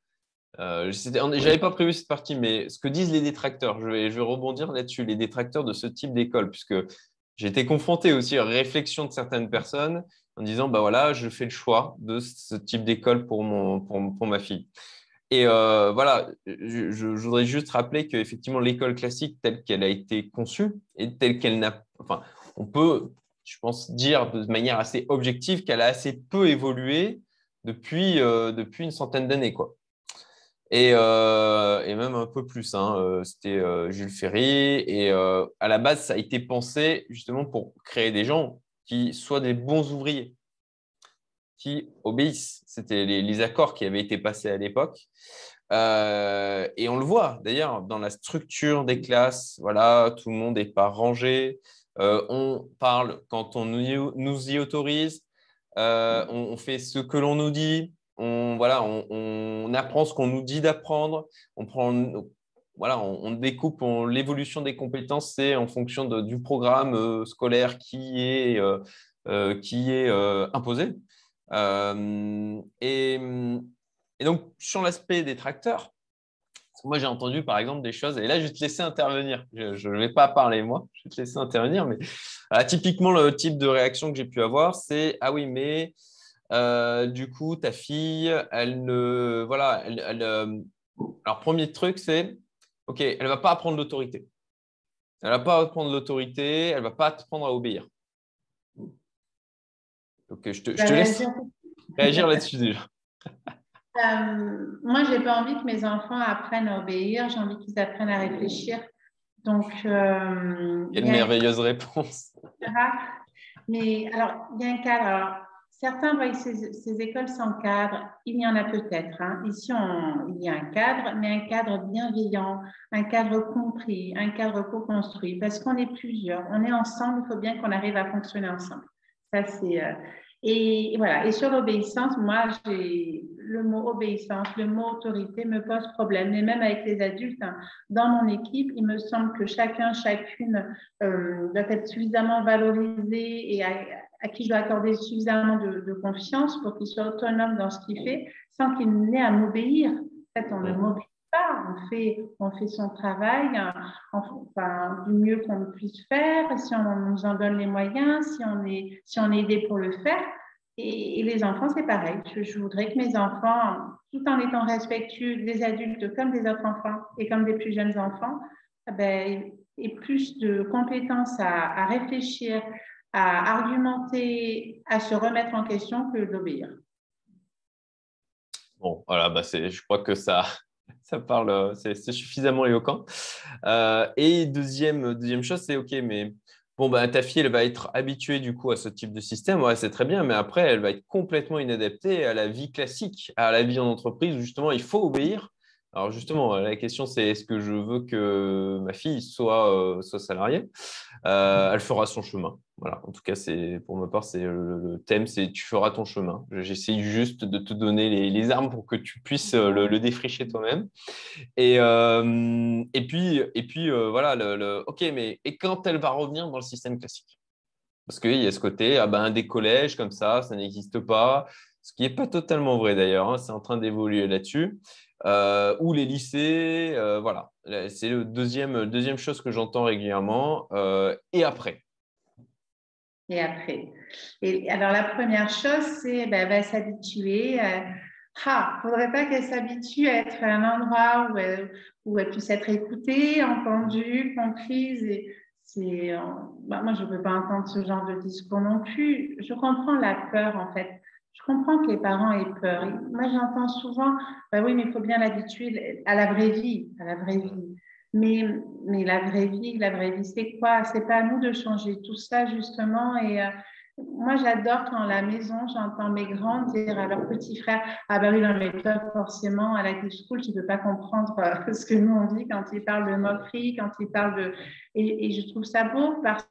Euh, je n'avais pas prévu cette partie, mais ce que disent les détracteurs, je vais, je vais rebondir là-dessus, les détracteurs de ce type d'école, puisque j'ai été confronté aussi à la réflexion de certaines personnes en disant bah voilà, je fais le choix de ce type d'école pour, mon, pour, ma fille. Et voilà, je, je, voudrais juste rappeler qu'effectivement, l'école classique telle qu'elle a été conçue et telle qu'elle n'a. Enfin, on peut je pense, dire de manière assez objective qu'elle a assez peu évolué depuis, euh, depuis une centaine d'années. quoi. Et, euh, et, même un peu plus. Hein. Euh, c'était Jules Ferry. Et à la base, ça a été pensé justement pour créer des gens qui soient des bons ouvriers, qui obéissent. C'était les, accords qui avaient été passés à l'époque. et on le voit d'ailleurs dans la structure des classes. Voilà, tout le monde n'est pas rangé. Euh, on parle quand on nous y autorise, euh, on, fait ce que l'on nous dit, on, voilà, on, apprend ce qu'on nous dit d'apprendre, on, prend, voilà, on, découpe l'évolution des compétences, c'est en fonction du programme euh, scolaire qui est, qui est imposé. Et, et, donc, sur l'aspect des tracteurs, moi, j'ai entendu, par exemple, des choses, et là, je vais te laisser intervenir. Je ne vais pas parler, moi, je vais te laisser intervenir. Mais typiquement, le type de réaction que j'ai pu avoir, c'est Ah oui, mais euh, du coup, ta fille, elle ne. Voilà. Elle, euh, Alors, premier truc, c'est OK, elle ne va pas apprendre l'autorité. Elle ne va pas apprendre l'autorité, elle ne va pas apprendre à obéir. Donc, je te, je te bah, laisse réagir là-dessus déjà. Euh, moi, j'ai pas envie que mes enfants apprennent à obéir, j'ai envie qu'ils apprennent à réfléchir. Donc, euh, il y a une merveilleuse réponse. Mais alors, il y a un cadre. Alors, certains voient ces, ces, écoles sans cadre. Il y en a peut-être. Hein. Ici, il y a un cadre, mais un cadre bienveillant, un cadre compris, un cadre co-construit. Parce qu'on est plusieurs, on est ensemble. Il faut bien qu'on arrive à fonctionner ensemble. Ça, c'est. Euh, et voilà. Et sur l'obéissance, moi, j'ai le mot obéissance, le mot autorité me pose problème. Et même avec les adultes, hein, dans mon équipe, il me semble que chacun, chacune euh, doit être suffisamment valorisé et à qui je dois accorder suffisamment de, confiance pour qu'il soit autonome dans ce qu'il fait, sans qu'il n'ait à m'obéir. En fait, on ne m'obéit pas, on fait, on fait son travail enfin, du mieux qu'on puisse faire, si on nous en donne les moyens, si on est, si on est aidé pour le faire. Et, les enfants, c'est pareil. Je, voudrais que mes enfants, tout en étant respectueux des adultes comme des autres enfants et comme des plus jeunes enfants, eh ben, aient plus de compétences à, réfléchir, à argumenter, à se remettre en question que d'obéir. Bon, voilà, bah je crois que ça, ça parle, c'est suffisamment éloquent. Euh, et deuxième, deuxième chose, c'est OK, mais Bon, bah, ta fille, elle va être habituée du coup à ce type de système. Ouais, c'est très bien, mais après, elle va être complètement inadaptée à la vie classique, à la vie en entreprise où justement il faut obéir alors justement, la question c'est est-ce que je veux que ma fille soit, euh, salariée? Euh, Elle fera son chemin. Voilà. En tout cas, c'est pour ma part, c'est le, thème, c'est tu feras ton chemin. J'essaie juste de te donner les, armes pour que tu puisses euh, le, défricher toi-même. Et, puis, et puis voilà, ok, mais et quand elle va revenir dans le système classique? Parce qu'il y a ce côté, ah ben, des collèges comme ça, ça n'existe pas. Ce qui n'est pas totalement vrai d'ailleurs, hein, c'est en train d'évoluer là-dessus. Euh, ou les lycées. Euh, voilà, c'est le deuxième, deuxième chose que j'entends régulièrement. Euh, et après Et après. Et alors, la première chose, c'est ben, va s'habituer. Ah, faudrait pas qu'elle s'habitue à être à un endroit où elle, où elle puisse être écoutée, entendue, comprise. Et bah, moi, je ne peux pas entendre ce genre de discours non plus. Je comprends la peur, en fait je comprends que les parents aient peur. Moi, j'entends souvent, bah oui, mais il faut bien l'habituer à la vraie vie, à la vraie vie. Mais, mais la vraie vie, la vraie vie, c'est quoi? C'est pas à nous de changer tout ça, justement. Et euh, moi, j'adore quand à la maison, j'entends mes grands dire à leurs petits frères Ah, bah oui, non, mais toi, forcément, à la school, tu ne peux pas comprendre euh, ce que nous on dit quand ils parlent de moquerie, quand ils parlent de. Et, et je trouve ça beau parce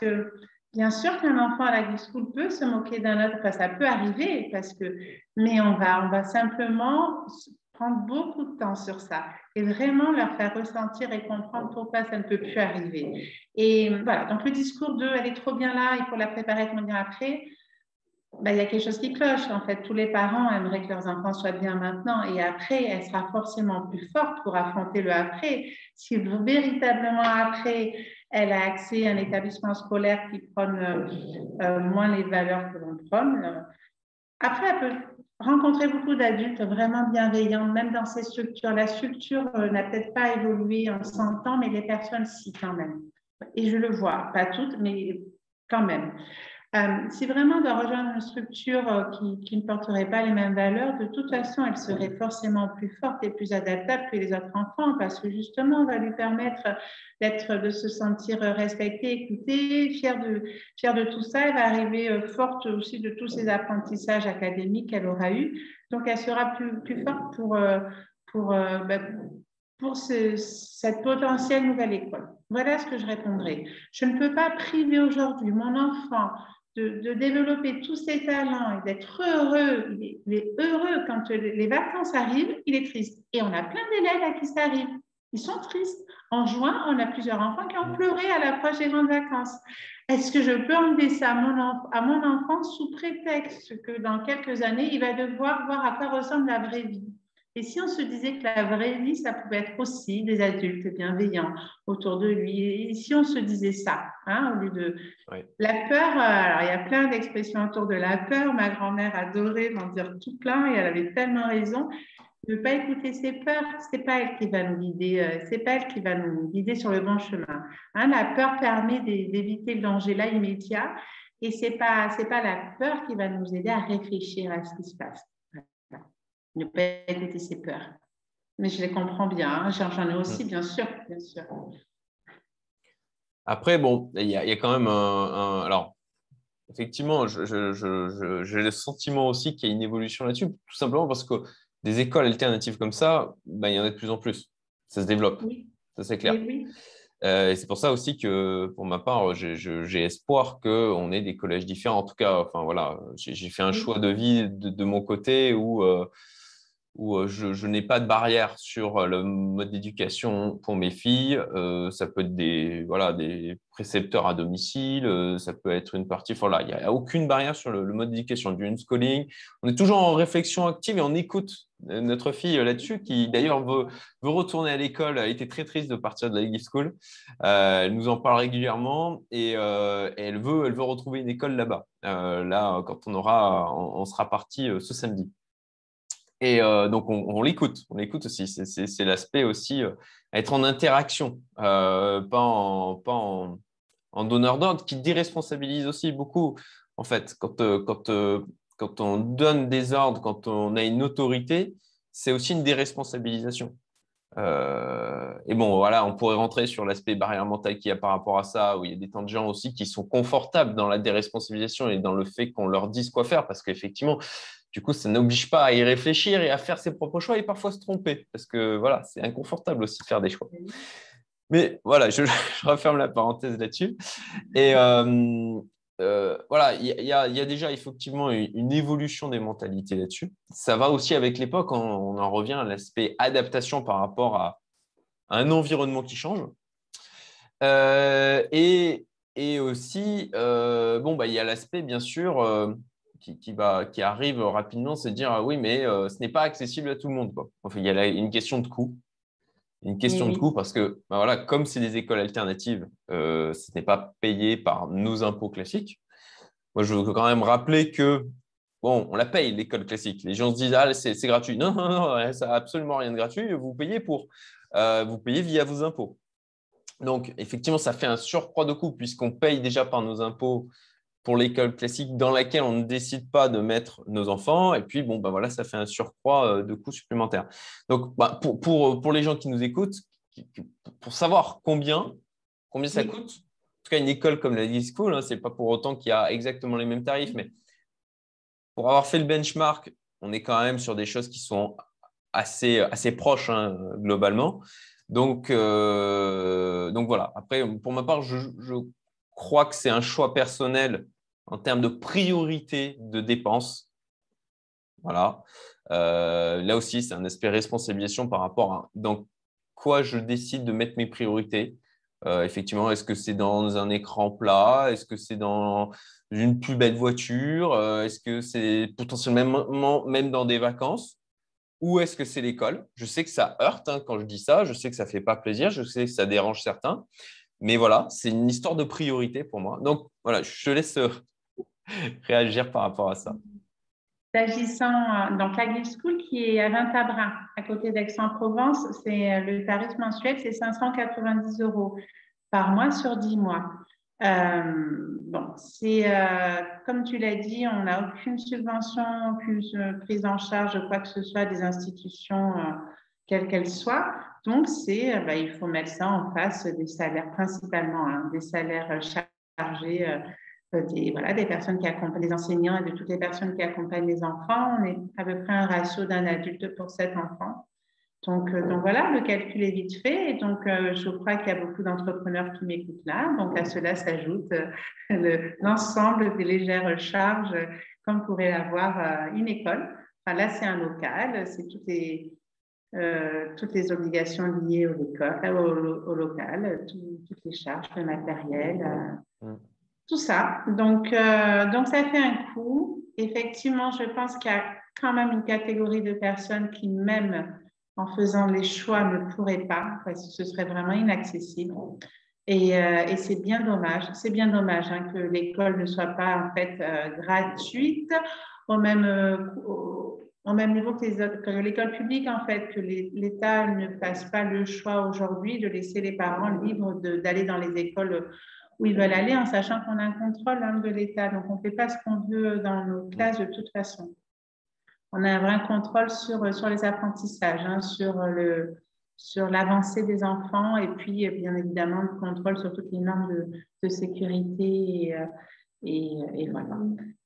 que Bien sûr qu'un enfant à la school peut se moquer d'un autre, ça peut arriver, parce que, mais on va, on va simplement prendre beaucoup de temps sur ça et vraiment leur faire ressentir et comprendre pourquoi ça ne peut plus arriver. Et voilà, donc le discours de elle est trop bien là, il faut la préparer dire après. Ben, il y a quelque chose qui cloche. En fait, tous les parents aimeraient que leurs enfants soient bien maintenant et après, elle sera forcément plus forte pour affronter le après. Si véritablement après, elle a accès à un établissement scolaire qui prône euh, euh, moins les valeurs que l'on prône. Euh, après, elle peut rencontrer beaucoup d'adultes vraiment bienveillants, même dans ces structures. La structure n'a peut-être pas évolué en 100 ans, mais les personnes, si, quand même. Et je le vois, pas toutes, mais quand même. Euh, si vraiment de rejoindre une structure euh, qui, ne porterait pas les mêmes valeurs, de toute façon, elle serait forcément plus forte et plus adaptable que les autres enfants parce que justement, on va lui permettre de se sentir respectée, écoutée, fière de, tout ça. Elle va arriver euh, forte aussi de tous ces apprentissages académiques qu'elle aura eus. Donc, elle sera plus, forte pour, ben, pour cette potentielle nouvelle école. Voilà ce que je répondrai. Je ne peux pas priver aujourd'hui mon enfant de, développer tous ses talents et d'être heureux. Il est, heureux quand les vacances arrivent, il est triste. Et on a plein d'élèves à qui ça arrive. Ils sont tristes. En juin, on a plusieurs enfants qui ont pleuré à l'approche des grandes vacances. Est-ce que je peux enlever ça à mon, à mon enfant sous prétexte que dans quelques années, il va devoir voir à quoi ressemble la vraie vie? Et si on se disait que la vraie vie, ça pouvait être aussi des adultes bienveillants autour de lui, et si on se disait ça, hein, au lieu de la peur, euh, alors il y a plein d'expressions autour de la peur. Ma grand-mère adorait m'en dire tout plein et elle avait tellement raison. Ne pas écouter ses peurs, c'est pas elle qui va nous guider, euh, c'est pas elle qui va nous guider sur le bon chemin. Hein, la peur permet d'éviter le danger là immédiat et c'est pas c'est pas la peur qui va nous aider à réfléchir à ce qui se passe ne pas écouter ses peurs. Mais je les comprends bien. Hein. J'en ai aussi, mm. bien sûr, bien sûr. Après, bon, il y, a quand même un. alors, effectivement, j'ai le sentiment aussi qu'il y a une évolution là-dessus, tout simplement parce que des écoles alternatives comme ça, ben, il y en a de plus en plus. Ça se développe. Ça, c'est clair. Euh, et c'est pour ça aussi que, pour ma part, j'ai espoir qu'on ait des collèges différents. En tout cas, enfin voilà, j'ai fait un choix de vie de, mon côté où euh, où euh, je, n'ai pas de barrière sur euh, le mode d'éducation pour mes filles. Euh, ça peut être des, voilà, des précepteurs à domicile, ça peut être une partie. Il n'y a, aucune barrière sur le, mode d'éducation du homeschooling. On est toujours en réflexion active et on écoute notre fille là-dessus, qui d'ailleurs veut, retourner à l'école. A été très triste de partir de la gift school. elle nous en parle régulièrement et, elle, veut, elle veut retrouver une école là-bas. là, quand on aura, on sera parti ce samedi. Et euh, donc, on, l'écoute, on l'écoute aussi. C'est l'aspect aussi, euh, être en interaction, euh, pas, en, donneur d'ordre, qui déresponsabilise aussi beaucoup. En fait, quand, quand, quand on donne des ordres, quand on a une autorité, c'est aussi une déresponsabilisation. et bon, voilà, on pourrait rentrer sur l'aspect barrière mentale qu'il y a par rapport à ça, où il y a des tas de gens aussi qui sont confortables dans la déresponsabilisation et dans le fait qu'on leur dise quoi faire, parce qu'effectivement, du coup, ça n'oblige pas à y réfléchir et à faire ses propres choix et parfois se tromper, parce que voilà, c'est inconfortable aussi de faire des choix. Mais voilà, je, referme la parenthèse là-dessus. Et euh, euh, voilà, il y, a déjà effectivement une, évolution des mentalités là-dessus. Ça va aussi avec l'époque, on, en revient à l'aspect adaptation par rapport à, un environnement qui change. Euh, et, aussi, bon, bah, il y a l'aspect, bien sûr, qui, va, qui arrive rapidement, c'est de dire ah oui, mais euh, ce n'est pas accessible à tout le monde. Quoi. Enfin, il y a une question de coût. Une question de coût parce que, bah voilà, comme c'est des écoles alternatives, euh, ce n'est pas payé par nos impôts classiques. Moi, je veux quand même rappeler que, bon, on la paye, l'école classique. Les gens se disent, ah, c'est gratuit. Non, non, non, ça n'a absolument rien de gratuit. Vous payez pour. Euh, vous payez via vos impôts. Donc, effectivement, ça fait un surcroît de coût puisqu'on paye déjà par nos impôts pour l'école classique dans laquelle on ne décide pas de mettre nos enfants. Et puis, bon, ben voilà, ça fait un surcroît euh, de coûts supplémentaires. Donc, bah, pour, pour, pour, les gens qui nous écoutent, pour savoir combien, combien ça coûte, en tout cas, une école comme la D-School, hein, ce n'est pas pour autant qu'il y a exactement les mêmes tarifs, mais pour avoir fait le benchmark, on est quand même sur des choses qui sont assez, assez proches hein, globalement. Donc, euh, donc voilà. Après, pour ma part, je, je crois que c'est un choix personnel en termes de priorité de dépenses. Voilà. Euh, là aussi, c'est un aspect responsabilisation par rapport à dans quoi je décide de mettre mes priorités. Euh, effectivement, est-ce que c'est dans un écran plat? Est-ce que c'est dans une plus belle voiture? Euh, Est-ce que c'est potentiellement même dans des vacances? Ou est-ce que c'est l'école? Je sais que ça heurte hein, quand je dis ça. Je sais que ça ne fait pas plaisir. Je sais que ça dérange certains. Mais voilà, c'est une histoire de priorité pour moi. Donc voilà, je te laisse réagir par rapport à ça. S'agissant, euh, donc la Gift School qui est à Vintabrin, à côté d'Aix-en-Provence, c'est euh, le tarif mensuel, c'est 590 euros par mois sur 10 mois. bon, c'est comme tu l'as dit, on n'a aucune subvention, aucune prise en charge quoi que ce soit des institutions, quelles qu'elles soient. Donc, c'est, bah, il faut mettre ça en face des salaires principalement, hein, des salaires chargés euh, des, voilà, des personnes qui accompagnent, des enseignants et de toutes les personnes qui accompagnent les enfants. On est à peu près un ratio d'un adulte pour sept enfants. Donc, euh, donc voilà, le calcul est vite fait. Donc, euh, je crois qu'il y a beaucoup d'entrepreneurs qui m'écoutent là. Donc, à cela s'ajoute l'ensemble des légères charges comme pourrait avoir une école. Enfin, là, c'est un local, c'est tout est euh, toutes les obligations liées au, au, local, toutes les charges, le matériel, euh, mm. Tout ça. Donc, euh, donc, ça fait un coût. Effectivement, je pense qu'il y a quand même une catégorie de personnes qui, même en faisant les choix, ne pourraient pas, parce que ce serait vraiment inaccessible. Et, et c'est bien dommage, c'est bien dommage hein, que l'école ne soit pas en fait gratuite au même, même niveau que l'école publique, en fait, que l'État ne fasse pas le choix aujourd'hui de laisser les parents libres d'aller dans les écoles où ils veulent aller, en sachant qu'on a un contrôle de l'État. Donc, on ne fait pas ce qu'on veut dans nos classes de toute façon. On a un vrai contrôle sur, sur les apprentissages, hein, sur le sur l'avancée des enfants et puis bien évidemment le contrôle sur toutes les normes de, de sécurité et, euh, voilà,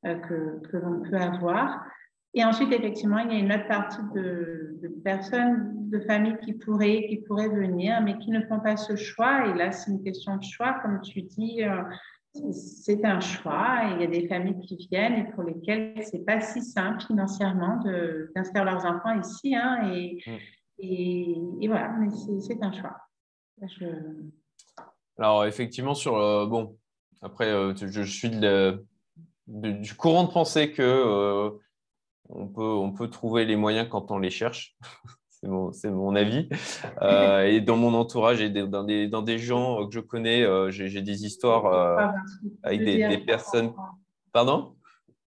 euh, que, que l'on peut avoir. Et ensuite, effectivement, il y a une autre partie de, personnes, de familles qui pourraient, qui pourraient venir, mais qui ne font pas ce choix. Et là, c'est une question de choix, comme tu dis. Euh, c'est un choix. Il y a des familles qui viennent et pour lesquelles c'est pas si simple financièrement d'inscrire leurs enfants ici. Hein, et, mm. et, voilà, mais c'est un choix. Alors, effectivement, sur. Euh, bon, après, euh, je, suis du courant de pensée que euh, on, peut, on peut trouver les moyens quand on les cherche. c'est mon, mon, avis. et dans mon entourage et dans, des, dans des gens que je connais, j'ai des histoires avec des, personnes. Pardon?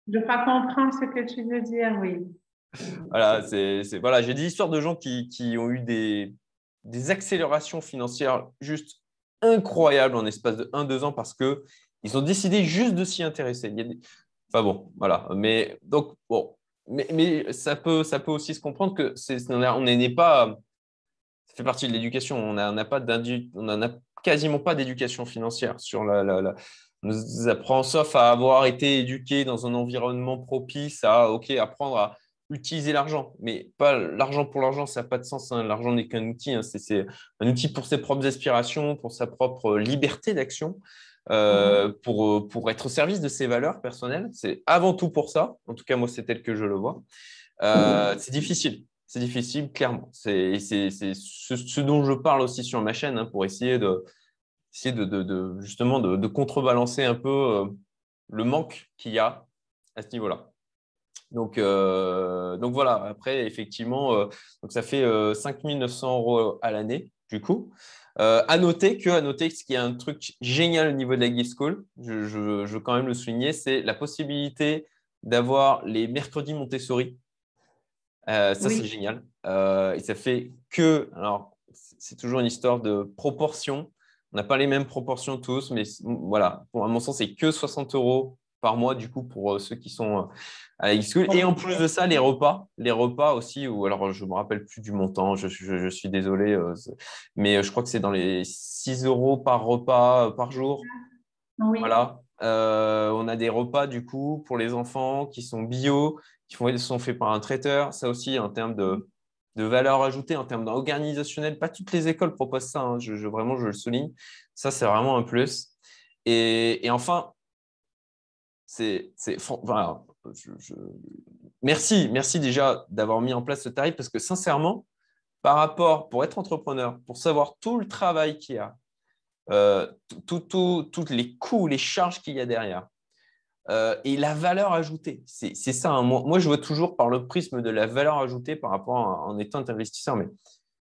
Je crois comprendre ce que tu veux dire, oui. Voilà, c'est, voilà j'ai des histoires de gens qui, qui ont eu des, des accélérations financières juste incroyables en espace de 1-2 ans parce qu'ils ont décidé juste de s'y intéresser. Enfin bon, voilà. Mais donc, bon, mais, ça, peut, aussi se comprendre que n'est pas. Ça fait partie de l'éducation. On pas on a quasiment pas d'éducation financière sur la, la, on nous apprend, sauf à avoir été éduqué dans un environnement propice à apprendre à utiliser l'argent, mais pas l'argent pour l'argent, ça n'a pas de sens. Hein. L'argent n'est qu'un outil. Hein. C'est un outil pour ses propres aspirations, pour sa propre liberté d'action, euh, mmh. pour, euh, pour être au service de ses valeurs personnelles. C'est avant tout pour ça. En tout cas, moi, c'est tel que je le vois. Euh, mmh. C'est difficile. C'est difficile, clairement. C'est ce, dont je parle aussi sur ma chaîne hein, pour essayer de, essayer de, de justement de, contrebalancer un peu le manque qu'il y a à ce niveau-là. Donc, euh, donc voilà, après, effectivement, euh, donc ça fait 5 euh, 900 euros à l'année, du coup. À noter que, à noter qu'il y a un truc génial au niveau de la Gift School, je, je, veux quand même le souligner, c'est la possibilité d'avoir les mercredis Montessori. ça, c'est génial. et ça fait que, alors, c'est toujours une histoire de proportion. On n'a pas les mêmes proportions tous, mais voilà, à mon sens, c'est que 60 euros par mois, du coup, pour ceux qui sont à Et en plus de ça, les repas, les repas aussi, ou alors je ne me rappelle plus du montant, je, je, suis désolé, euh, mais je crois que c'est dans les 6 euros par repas euh, par jour. Voilà. Euh, on a des repas du coup pour les enfants qui sont bio, qui sont faits par un traiteur. Ça aussi, en termes de, de valeur ajoutée, en termes d'organisationnel, pas toutes les écoles proposent ça, hein, je, vraiment, je le souligne. Ça, c'est vraiment un plus. Et, et enfin, c'est Merci, merci déjà d'avoir mis en place ce tarif parce que sincèrement, par rapport, pour être entrepreneur, pour savoir tout le travail qu'il y a, euh, tous les coûts, les charges qu'il y a derrière, euh, et la valeur ajoutée. C'est ça. Hein. Moi, je vois toujours par le prisme de la valeur ajoutée par rapport à, en étant investisseur. Mais,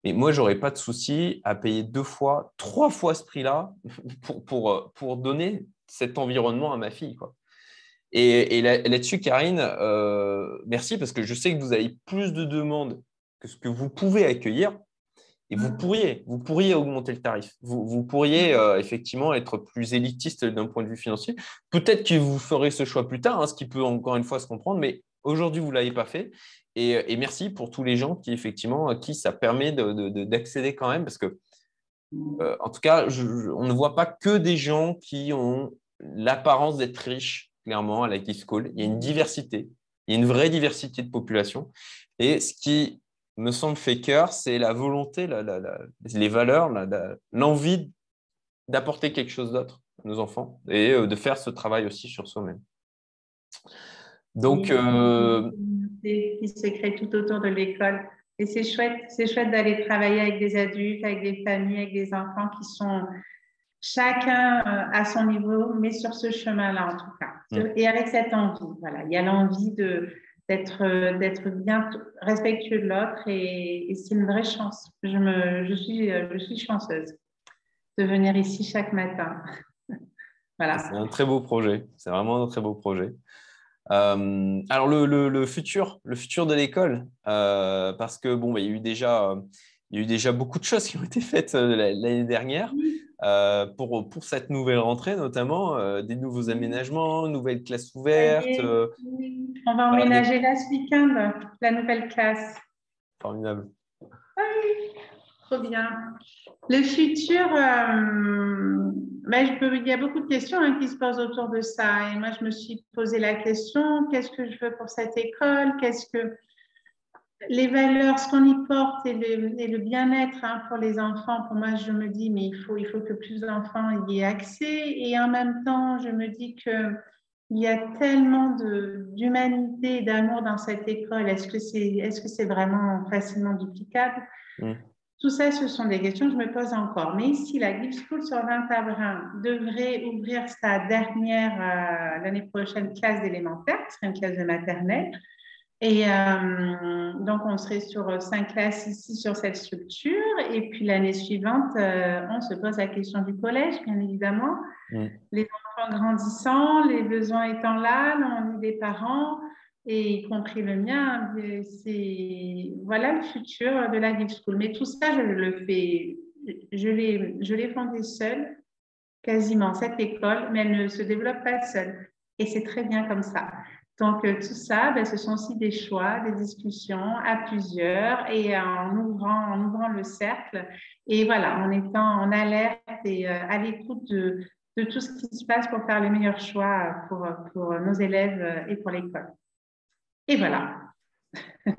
mais moi, je n'aurais pas de souci à payer deux fois, trois fois ce prix-là pour, donner cet environnement à ma fille. Et, là-dessus, Karine, euh, merci parce que je sais que vous avez plus de demandes que ce que vous pouvez accueillir. Et vous pourriez, vous pourriez augmenter le tarif. Vous, pourriez euh, effectivement être plus élitiste d'un point de vue financier. Peut-être que vous ferez ce choix plus tard, hein, ce qui peut encore une fois se comprendre, mais aujourd'hui, vous ne l'avez pas fait. Et, merci pour tous les gens qui, effectivement, à qui ça permet d'accéder quand même, parce que, euh, en tout cas, on ne voit pas que des gens qui ont l'apparence d'être riches clairement, à la Key School. Il y a une diversité, il y a une vraie diversité de population. Et ce qui me semble fait cœur, c'est la volonté, les valeurs, l'envie d'apporter quelque chose d'autre à nos enfants et euh, de faire ce travail aussi sur soi-même. Donc, euh... qui se crée tout autour de l'école. Et c'est chouette, c'est chouette d'aller travailler avec des adultes, avec des familles, avec des enfants qui sont chacun euh, à son niveau, mais sur ce chemin-là en tout cas. Mm. Et avec cette envie, voilà, il y a l'envie de d'être euh, d'être bien respectueux de l'autre et, c'est une vraie chance. Je me je suis euh, je suis chanceuse de venir ici chaque matin. voilà. C'est un très beau projet. C'est vraiment un très beau projet. alors le, le, futur, le futur de l'école, parce que bon, bah, il y a eu déjà, il y a eu déjà beaucoup de choses qui ont été faites l'année dernière. Euh, pour, pour cette nouvelle rentrée, notamment euh, des nouveaux aménagements, nouvelles classes ouvertes. Euh, On va emménager là ce week-end, la nouvelle classe. Formidable. Oui, trop bien. Le futur, ben, je peux, il y a beaucoup de questions hein, qui se posent autour de ça. Et moi, je me suis posé la question qu'est-ce que je veux pour cette école? Qu'est-ce que les valeurs, ce qu'on y porte et le, bien-être hein, pour les enfants, pour moi, je me dis, mais il faut, il faut que plus d'enfants y aient accès. Et en même temps, je me dis que il y a tellement d'humanité et d'amour dans cette école. Est-ce que c'est est -ce c'est vraiment facilement duplicable? Tout ça, ce sont des questions que je me pose encore. Mais ici, la Gift School sur 20 devrait ouvrir sa dernière, euh, l'année prochaine, classe d'élémentaire, qui serait une classe de maternelle. Et euh, donc, on serait sur cinq classes ici sur cette structure. Et puis, l'année suivante, euh, on se pose la question du collège, bien évidemment. Mm. Les enfants grandissant, les besoins étant là, l'envie des parents, et y compris le mien. C'est voilà le futur de la Gift School. Mais tout ça, je le fais, je l'ai fondé seule, quasiment, cette école, mais elle ne se développe pas seule. Et c'est très bien comme ça. Donc, euh, tout ça, ben, ce sont aussi des choix, des discussions à plusieurs et en ouvrant, en ouvrant le cercle. Et voilà, en étant en alerte et euh, à l'écoute de, de, tout ce qui se passe pour faire les meilleurs choix pour, pour nos élèves euh, et pour l'école. Et voilà.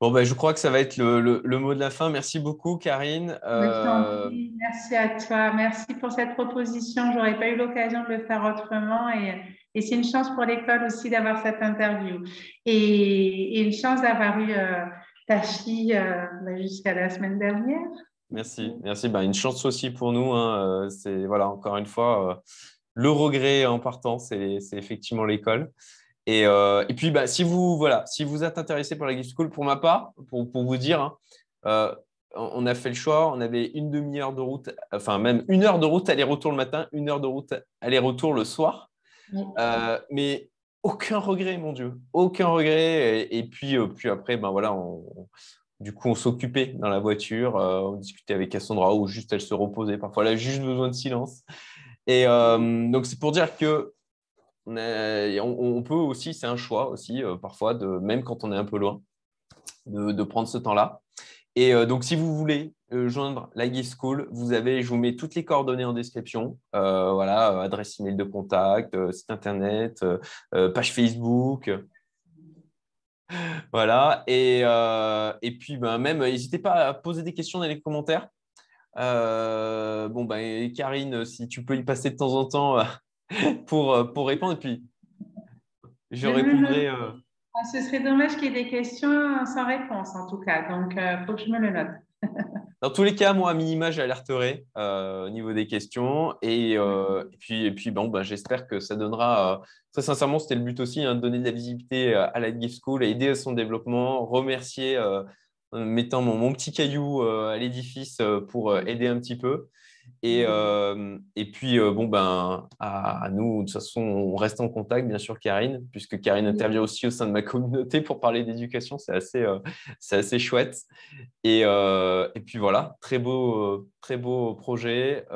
Bon, ben, je crois que ça va être le, le, mot de la fin. Merci beaucoup, Karine. Merci à toi. Merci pour cette proposition. Je n'aurais pas eu l'occasion de le faire autrement. Et et c'est une chance pour l'école aussi d'avoir cette interview. Et, une chance d'avoir eu euh, ta fille euh, bah, jusqu'à la semaine dernière. Merci, merci. Bah, une chance aussi pour nous. Hein. Euh, c'est voilà, encore une fois, le regret en partant, c'est effectivement l'école. Et, et, puis, bah, si vous voilà, si vous êtes intéressé par la Gift School, pour ma part, pour, pour vous dire, hein, on a fait le choix. On avait une demi-heure de route, enfin même une heure de route aller-retour le matin, une heure de route aller-retour le soir. Euh, mais aucun regret, mon Dieu, aucun regret. Et, puis, euh, puis après, ben voilà, du coup, on s'occupait dans la voiture, euh, on discutait avec Cassandra ou juste elle se reposait. Parfois, elle a juste besoin de silence. Et donc, c'est pour dire que on, peut aussi, c'est un choix aussi, parfois, même quand on est un peu loin, de prendre ce temps-là. Et donc, si vous voulez euh, joindre la Gift School, vous avez, je vous mets toutes les coordonnées en description. Euh, voilà, euh, adresse email de contact, site internet, page Facebook. Voilà. Et, et puis, ben, même, n'hésitez pas à poser des questions dans les commentaires. bon, ben, Karine, si tu peux y passer de temps en temps pour, pour répondre. Et puis, je répondrai. Ah, ce serait dommage qu'il y ait des questions sans réponse, en tout cas. Donc, il faut que je me le note. Dans tous les cas, moi, à minima, j'alerterai euh, au niveau des questions. Et, euh, puis, et puis bon, ben, j'espère que ça donnera. Euh, très sincèrement, c'était le but aussi, hein, de donner de la visibilité à la Gift School, aider à son développement, remercier, mettant mon, mon, petit caillou à l'édifice pour aider un petit peu. Et, euh, et puis, euh, bon, ben, à, nous, de toute façon, on reste en contact, bien sûr, Karine, puisque Karine intervient aussi au sein de ma communauté pour parler d'éducation. C'est assez, euh, c'est assez chouette. Et, et, puis voilà, très beau, très beau projet,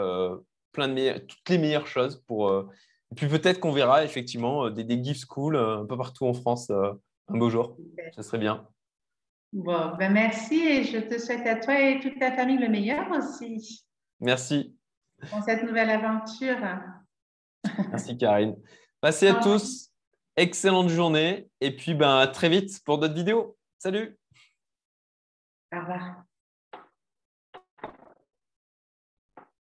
plein de toutes les meilleures choses pour. et puis peut-être qu'on verra effectivement des, des gift schools un peu partout en France un beau jour. Ça serait bien. Bon, ben merci et je te souhaite à toi et toute ta famille le meilleur aussi. Merci. Pour cette nouvelle aventure. Merci Karine. Passez à tous. Excellente journée. Et puis ben, à très vite pour d'autres vidéos. Salut. Au revoir.